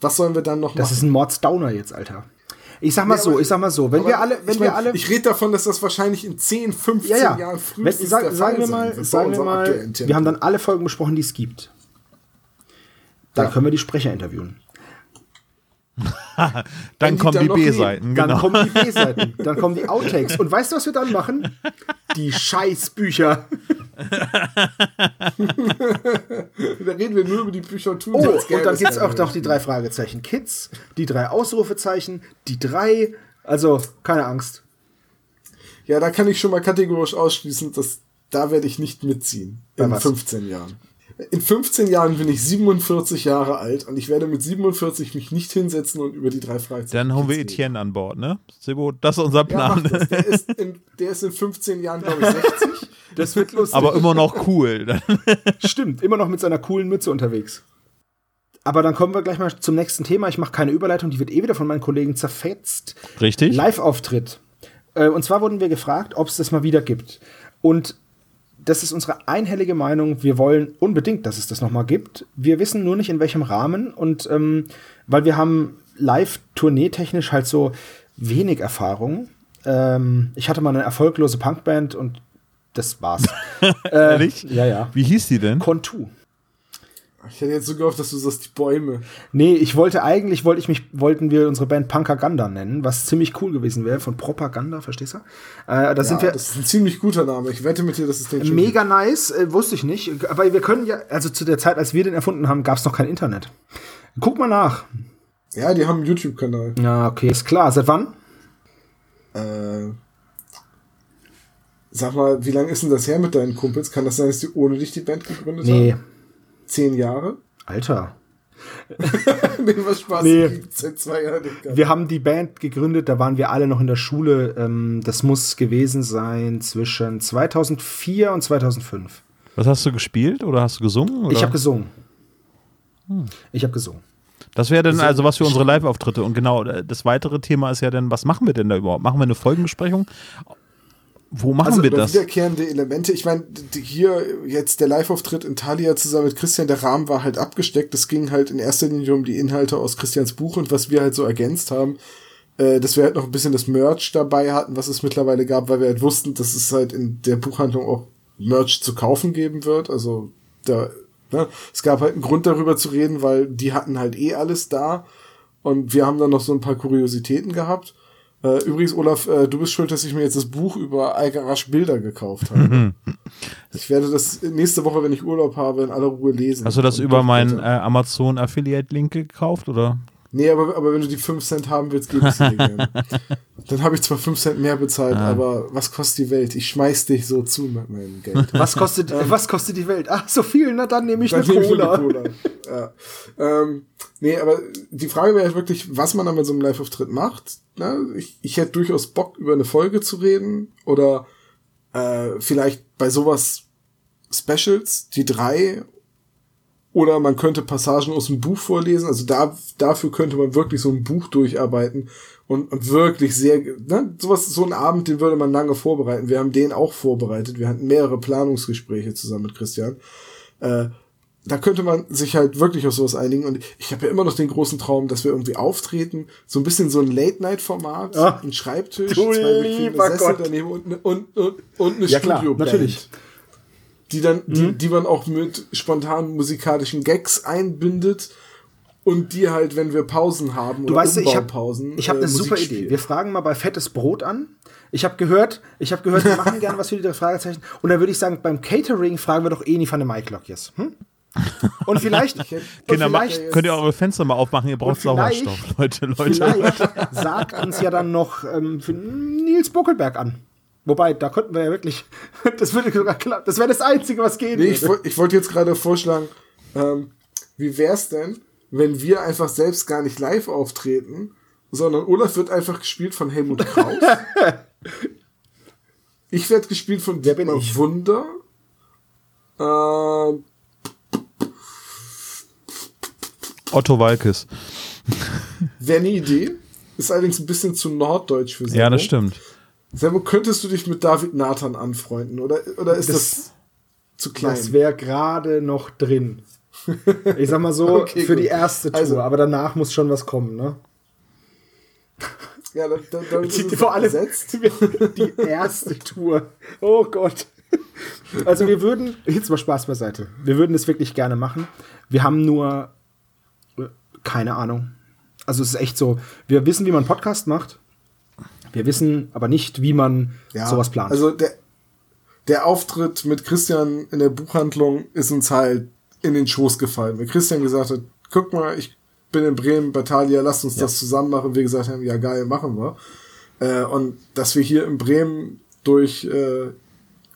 Was sollen wir dann noch Das machen? ist ein Mordsdowner jetzt, Alter. Ich sag mal Ja, so, ich sag mal so, wenn wir alle, wenn ich wir mein, alle. Ich rede davon, dass das wahrscheinlich in 10, 15 ja, ja. Jahren frühestens sag, der Fall sagen wir sein mal, sagen wir mal, wir haben dann alle Folgen besprochen, die es gibt. Dann Ja. können wir die Sprecher interviewen. Dann die kommen dann die B-Seiten, Dann genau. kommen die B-Seiten, dann kommen die Outtakes. Und weißt du, was wir dann machen? Die Scheißbücher. Da reden wir nur über die Bücher und tun Oh, und dann es gibt's keine. auch noch die drei Fragezeichen Kids, die drei Ausrufezeichen, die drei. Also, keine Angst. Ja, da kann ich schon mal kategorisch ausschließen, dass da werde ich nicht mitziehen. Bei In was? 15 Jahren. In 15 Jahren bin ich 47 Jahre alt und ich werde mit 47 mich nicht hinsetzen und über die drei Fragezeichen. Dann holen wir reden. Etienne an Bord, ne? Sebo, das ist unser Ja, Plan. das. Der ist in, der ist in 15 Jahren, glaube ich, 60. Das wird lustig. Aber immer noch cool. Stimmt, immer noch mit seiner coolen Mütze unterwegs. Aber dann kommen wir gleich mal zum nächsten Thema. Ich mache keine Überleitung, die wird eh wieder von meinen Kollegen zerfetzt. Richtig? Live-Auftritt. Äh, und zwar wurden wir gefragt, ob es das mal wieder gibt. Und das ist unsere einhellige Meinung. Wir wollen unbedingt, dass es das nochmal gibt. Wir wissen nur nicht, in welchem Rahmen. Und ähm, weil wir haben live-tournee-technisch halt so wenig Erfahrung. Ähm, ich hatte mal eine erfolglose Punkband und das war's. Ehrlich? ja, ja. Wie hieß die denn? Kontu. Ich hätte jetzt so gehofft, dass du sagst, die Bäume. Nee, ich wollte eigentlich, wollte ich mich, wollten wir unsere Band Punkaganda nennen, was ziemlich cool gewesen wäre, von Propaganda, verstehst du? Äh, da sind wir das ist ein ziemlich guter Name. Ich wette mit dir, dass es den schon mega nice, äh, wusste ich nicht, aber wir können ja, also zu der Zeit, als wir den erfunden haben, gab es noch kein Internet. Guck mal nach. Ja, die haben einen YouTube-Kanal. Ja, okay, ist klar. Seit wann? Äh, sag mal, wie lange ist denn das her mit deinen Kumpels? Kann das sein, dass die ohne dich die Band gegründet Nee, haben? Zehn Jahre? Alter. nee, was Spaß. Nee. Seit zwei Jahren. Wir haben die Band gegründet, da waren wir alle noch in der Schule. Ähm, das muss gewesen sein zwischen 2004 und 2005. Was hast du gespielt oder hast du gesungen? Oder? Ich habe gesungen. Ich habe gesungen. das wäre dann also was für unsere Live-Auftritte. Und genau, äh, das weitere Thema ist ja dann, was machen wir denn da überhaupt? Machen wir eine Folgenbesprechung? Wo machen Also wir das? wiederkehrende Elemente. Ich meine, hier jetzt der Live-Auftritt in Thalia zusammen mit Christian, der Rahmen war halt abgesteckt. Es ging halt in erster Linie um die Inhalte aus Christians Buch und was wir halt so ergänzt haben. Äh, dass wir halt noch ein bisschen das Merch dabei hatten, was es mittlerweile gab, weil wir halt wussten, dass es halt in der Buchhandlung auch Merch zu kaufen geben wird. Also da, ne, es gab halt einen Grund darüber zu reden, weil die hatten halt eh alles da. Und wir haben dann noch so ein paar Kuriositäten gehabt. Äh, übrigens, Olaf, äh, du bist schuld, dass ich mir jetzt das Buch über Algarasch Bilder gekauft habe. ich werde das nächste Woche, wenn ich Urlaub habe, in aller Ruhe lesen. Hast du das über meinen äh, durchblättern. Amazon Affiliate-Link gekauft oder? Nee, aber, aber wenn du die 5 Cent haben willst, gebe ich sie dir gerne. Dann habe ich zwar 5 Cent mehr bezahlt, Ah. aber was kostet die Welt? Ich schmeiß dich so zu mit meinem Geld. Was kostet, was kostet die Welt? Ach, so viel, na dann nehme ich Dann eine Cola. eine Cola. Ja. Ähm, nee, aber die Frage wäre halt wirklich, was man dann mit so einem Live-Auftritt macht. Ne? Ich, ich hätte durchaus Bock, über eine Folge zu reden oder äh, vielleicht bei sowas Specials, die drei oder man könnte Passagen aus dem Buch vorlesen. Also da, dafür könnte man wirklich so ein Buch durcharbeiten und, und wirklich sehr, ne, sowas, so einen Abend, den würde man lange vorbereiten. Wir haben den auch vorbereitet. Wir hatten mehrere Planungsgespräche zusammen mit Christian. Äh, da könnte man sich halt wirklich auf sowas einigen. Und ich habe ja immer noch den großen Traum, dass wir irgendwie auftreten, so ein bisschen so ein Late-Night-Format, Ah, ein Schreibtisch, zwei bequeme Sessel Gott. daneben und, und, und, und eine Ja, klar, Studioband natürlich. Die dann, die, Mhm. die man auch mit spontanen musikalischen Gags einbindet und die halt, wenn wir Pausen haben Du oder weißt, ich habe Umbaupausen, ich hab äh, eine super. Idee. Wir fragen mal bei Fettes Brot an. Ich habe gehört, ich habe gehört, wir machen gerne was für die drei Fragezeichen. Und dann würde ich sagen, beim Catering fragen wir doch Eni van der Maiklokjes. Hm? Und vielleicht, und Kinder, vielleicht, könnt ihr eure Fenster mal aufmachen? Ihr braucht Sauerstoff, Leute, Leute. vielleicht sagt uns ja dann noch ähm, für Nils Buckelberg an. Wobei, da könnten wir ja wirklich, das würde sogar klappen. Das wäre das Einzige, was gehen Nee, ich, würde. woll- ich wollte jetzt gerade vorschlagen, ähm, wie wär's denn, wenn wir einfach selbst gar nicht live auftreten, sondern Olaf wird einfach gespielt von Helmut Kraus. ich werde gespielt von Wer bin Dietmar ich? Wunder. Ähm, Otto Walkes. Wäre eine Idee. Ist allerdings ein bisschen zu norddeutsch für Servo. Ja, das stimmt. Servo, könntest du dich mit David Nathan anfreunden? Oder, oder ist das, Das- zu klein? Das wäre gerade noch drin. Ich sag mal so, Okay, für gut. die erste Tour, Also- aber danach muss schon was kommen, ne? ja, dann, dann, dann ist es Vor allem besetzt. die erste Tour. Oh Gott. Also wir würden, jetzt mal Spaß beiseite. Wir würden es wirklich gerne machen. Wir haben nur äh, keine Ahnung. Also es ist echt so, wir wissen, wie man Podcast macht. Wir wissen aber nicht, wie man sowas plant. Also der, der Auftritt mit Christian in der Buchhandlung ist uns halt in den Schoß gefallen. Weil Christian gesagt hat, guck mal, ich bin in Bremen, Batalia, lasst uns das zusammen machen. Wir gesagt haben, ja geil, machen wir. Äh, und dass wir hier in Bremen durch äh,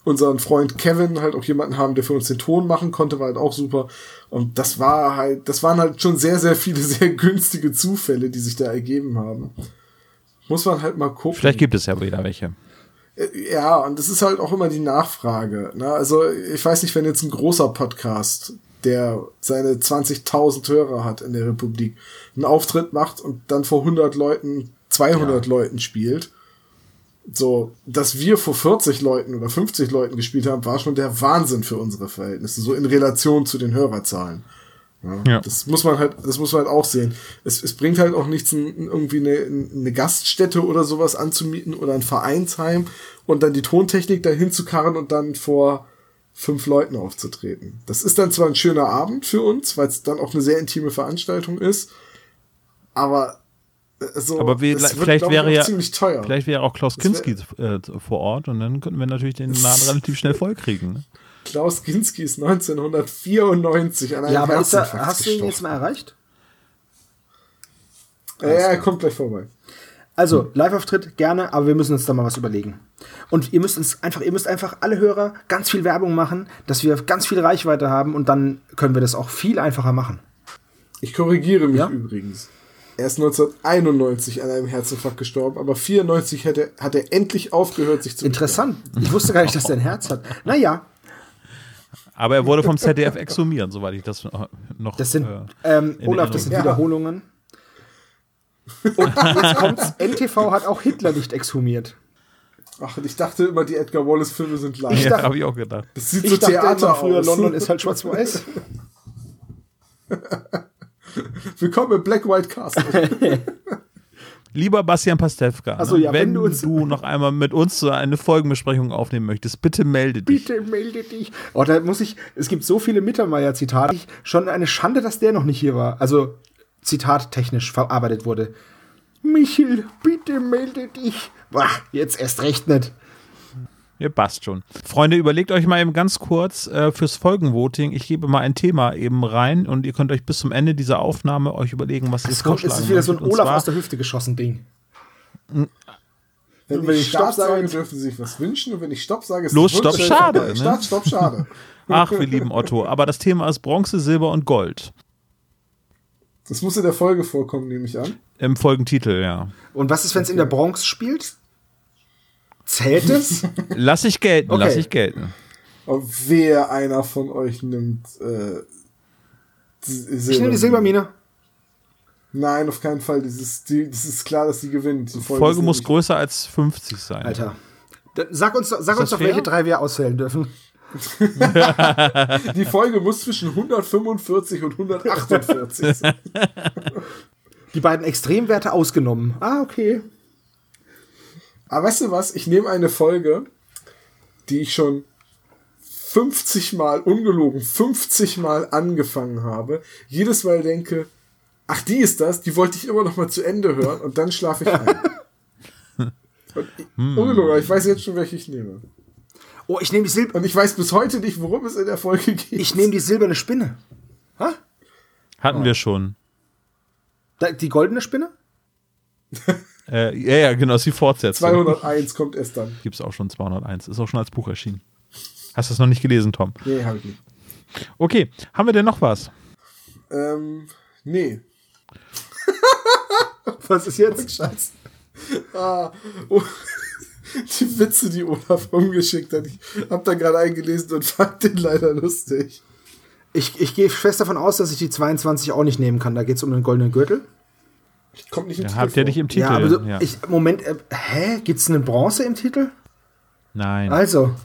unseren Freund Kevin halt auch jemanden haben, der für uns den Ton machen konnte, war halt auch super. Und das war halt, das waren halt schon sehr, sehr viele sehr günstige Zufälle, die sich da ergeben haben. Muss man halt mal gucken. Vielleicht gibt es ja wieder welche. Ja, und das ist halt auch immer die Nachfrage. Ne? Also ich weiß nicht, wenn jetzt ein großer Podcast, der seine 20.000 Hörer hat in der Republik, einen Auftritt macht und dann vor 100 Leuten, 200 Leuten spielt, so, dass wir vor 40 Leuten oder 50 Leuten gespielt haben, war schon der Wahnsinn für unsere Verhältnisse, so in Relation zu den Hörerzahlen. Ja, Ja. Das muss man halt, das muss man halt auch sehen. Es, es bringt halt auch nichts, irgendwie eine, eine Gaststätte oder sowas anzumieten oder ein Vereinsheim und dann die Tontechnik dahin zu karren und dann vor fünf Leuten aufzutreten. Das ist dann zwar ein schöner Abend für uns, weil es dann auch eine sehr intime Veranstaltung ist, aber äh, so, Aber wir, wird, vielleicht ich, wäre ja ziemlich teuer. Vielleicht wäre auch Klaus Kinski äh, vor Ort und dann könnten wir natürlich den Laden relativ schnell vollkriegen. Ne? Klaus Kinski ist 1994 an einem Ja, aber ist er, hast du ihn jetzt mal erreicht? Ja, er kommt gleich vorbei. Also, Live-Auftritt gerne, aber wir müssen uns da mal was überlegen. Und ihr müsst uns einfach, ihr müsst einfach alle Hörer ganz viel Werbung machen, dass wir ganz viel Reichweite haben und dann können wir das auch viel einfacher machen. Ich korrigiere mich Ja? übrigens. Er ist 1991 an einem Herzinfarkt gestorben, aber 94 hat er, hat er endlich aufgehört, sich zu Interessant. Ich wusste gar nicht, dass der ein Herz hat. Naja, Aber er wurde vom ZDF exhumiert, soweit ich das noch. das sind, äh, ähm, Olaf, das sind Ja. Wiederholungen. Und jetzt kommt's, NTV hat auch Hitler nicht exhumiert. Ach, und ich dachte immer, die Edgar Wallace-Filme sind live. Ich ja, dachte- habe ich auch gedacht. das sieht Ich so dachte Theater immer früher, aus. London ist halt schwarz-weiß. Willkommen im Black White Castle. Lieber Bastian Pastewka, Also ja, wenn, wenn du du noch einmal mit uns so eine Folgenbesprechung aufnehmen möchtest, bitte melde dich. Bitte melde dich. Oh, da muss ich, es gibt so viele Mittermeier-Zitate. Schon eine Schande, dass der noch nicht hier war. Also, zitattechnisch verarbeitet wurde. Michel, bitte melde dich. Boah, jetzt erst recht nicht. Ihr passt schon. Freunde, überlegt euch mal eben ganz kurz äh, fürs Folgenvoting. Ich gebe mal ein Thema eben rein und ihr könnt euch bis zum Ende dieser Aufnahme euch überlegen, was ihr Es kommt, es vorschlagen ist wieder so ein Olaf aus der Hüfte geschossen Ding. Wenn wenn ich ich Stopp sage, dürfen sie sich was wünschen und wenn ich Stopp sage, ist Los, Stopp, schade, ne? Start, Stopp, schade. Ach, wir lieben Otto. Aber das Thema ist Bronze, Silber und Gold. Das muss in der Folge vorkommen, nehme ich an. Im Folgentitel, ja. Und was ist, wenn es in der Bronx spielt? Zählt es? Lass ich gelten, Okay. lass ich gelten. Aber wer einer von euch nimmt, äh, Ich nehme die Silbermine. Nein, auf keinen Fall. Dieses, die, das ist klar, dass sie gewinnt. Die Folge ist muss größer als 50 sein. Alter. Sag uns, doch- sag das uns doch, fair? welche drei wir auswählen dürfen. Die Folge muss zwischen 145 und 148 sein. Die beiden Extremwerte ausgenommen. Ah, okay. Aber weißt du was? Ich nehme eine Folge, die ich schon 50 Mal, ungelogen, 50 Mal angefangen habe. Jedes Mal denke, ach, die ist das, die wollte ich immer noch mal zu Ende hören und dann schlafe ich ein. Und ich, ungelogen, aber ich weiß jetzt schon, welche ich nehme. Oh, ich nehme die, Silb Und ich weiß bis heute nicht, worum es in der Folge geht. ich nehm die silberne Spinne. Hatten wir schon. Da, die goldene Spinne? Äh, ja, ja, genau, ist die Fortsetzung. 201 kommt es dann. Gibt es auch schon 201. Ist auch schon als Buch erschienen. Hast du es noch nicht gelesen, Tom? Nee, hab ich nicht. Okay, haben wir denn noch was? Ähm, nee. Was ist jetzt? Scheiße. Ah, oh, die Witze, die Olaf rumgeschickt hat. Ich hab da gerade eingelesen und fand den leider lustig. Ich, ich gehe fest davon aus, dass ich die 22 auch nicht nehmen kann. Da geht es um den goldenen Gürtel. Kommt nicht im Ja, Titel habt ihr vor. nicht im Titel? ja, aber so, ja. ich, Moment, äh, hä? Gibt es eine Bronze im Titel? Nein. Also,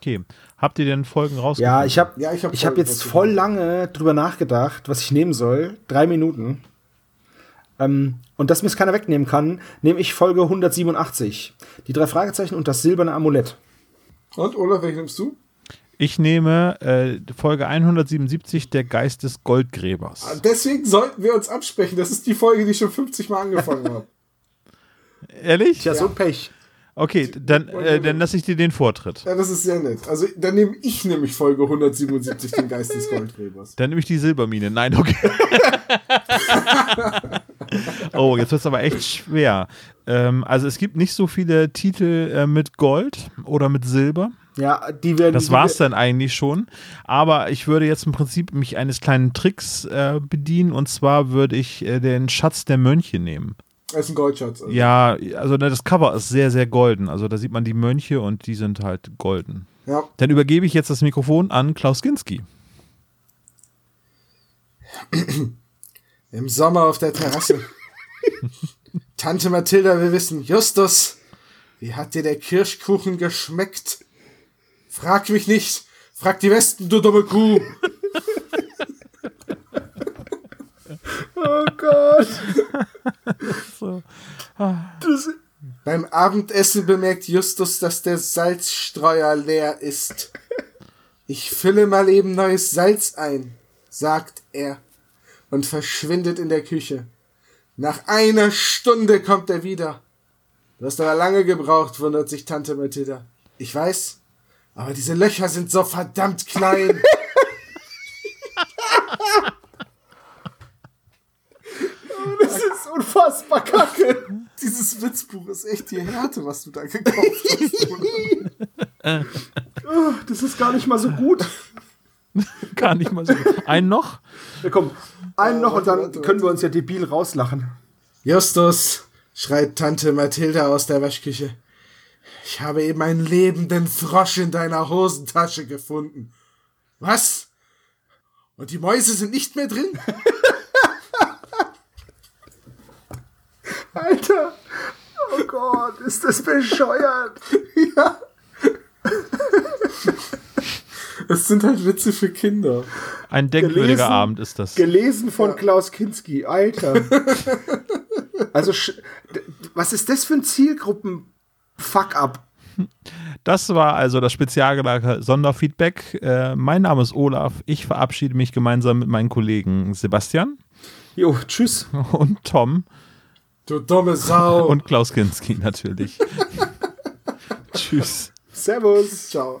Okay. Habt ihr denn Folgen rausgefunden? ja, ich habe Ja, ich hab ich hab jetzt voll- voll lange drüber nachgedacht, was ich nehmen soll. Drei Minuten. Ähm, und dass mir es keiner wegnehmen kann, nehme ich Folge 187. Die drei Fragezeichen und das silberne Amulett. Und, Olaf, welchen nimmst du? Ich nehme äh, Folge 177, Der Geist des Goldgräbers. Deswegen sollten wir uns absprechen. Das ist die Folge, die ich schon 50 Mal angefangen habe. Ehrlich? Tja, so Pech. Okay, dann, äh, dann lasse ich dir den Vortritt. Ja, das ist sehr nett. Also, dann nehme ich nämlich Folge 177, den Geist des Goldgräbers. Dann nehme ich die Silbermine. Nein, okay. oh, jetzt wird es aber echt schwer. Ähm, also es gibt nicht so viele Titel äh, mit Gold oder mit Silber. Ja, die werden. Das war's dann eigentlich schon. Aber ich würde jetzt im Prinzip mich eines kleinen Tricks äh, bedienen. Und zwar würde ich äh, den Schatz der Mönche nehmen. Das ist ein Goldschatz. Also. Ja, also ne, das Cover ist sehr, sehr golden. Also da sieht man die Mönche und die sind halt golden. Ja. Dann übergebe ich jetzt das Mikrofon an Klaus Ginski. Im Sommer auf der Terrasse. Tante Mathilda, wir wissen, Justus, wie hat dir der Kirschkuchen geschmeckt? Frag mich nicht. Frag die Westen, du dumme Kuh. Oh Gott. So. Das, Beim Abendessen bemerkt Justus, dass der Salzstreuer leer ist. Ich fülle mal eben neues Salz ein, sagt er und verschwindet in der Küche. Nach einer Stunde kommt er wieder. Du hast aber lange gebraucht, wundert sich Tante Mathilda. Ich weiß, aber diese Löcher sind so verdammt klein. das ist unfassbar kacke. Dieses Witzbuch ist echt die Härte, was du da gekauft hast. Oh, das ist gar nicht mal so gut. Gar nicht mal so. Ein noch? Ja, komm, einen noch und dann können wir uns ja debil rauslachen. Justus, schreit Tante Mathilda aus der Waschküche. Ich habe eben einen lebenden Frosch in deiner Hosentasche gefunden. Was? Und die Mäuse sind nicht mehr drin? Alter. Oh Gott, ist das bescheuert. Es sind halt Witze für Kinder. Ein denkwürdiger Gelesen- Abend ist das. Gelesen von Klaus Kinski, Alter. also, was ist das für ein Zielgruppen-Fuck-up? Das war also das spezialgelagerte Sonderfeedback. Äh, mein Name ist Olaf. Ich verabschiede mich gemeinsam mit meinen Kollegen Sebastian Jo, tschüss. und Tom Du dumme Sau. und Klaus Kinski natürlich. Tschüss. Servus. Ciao.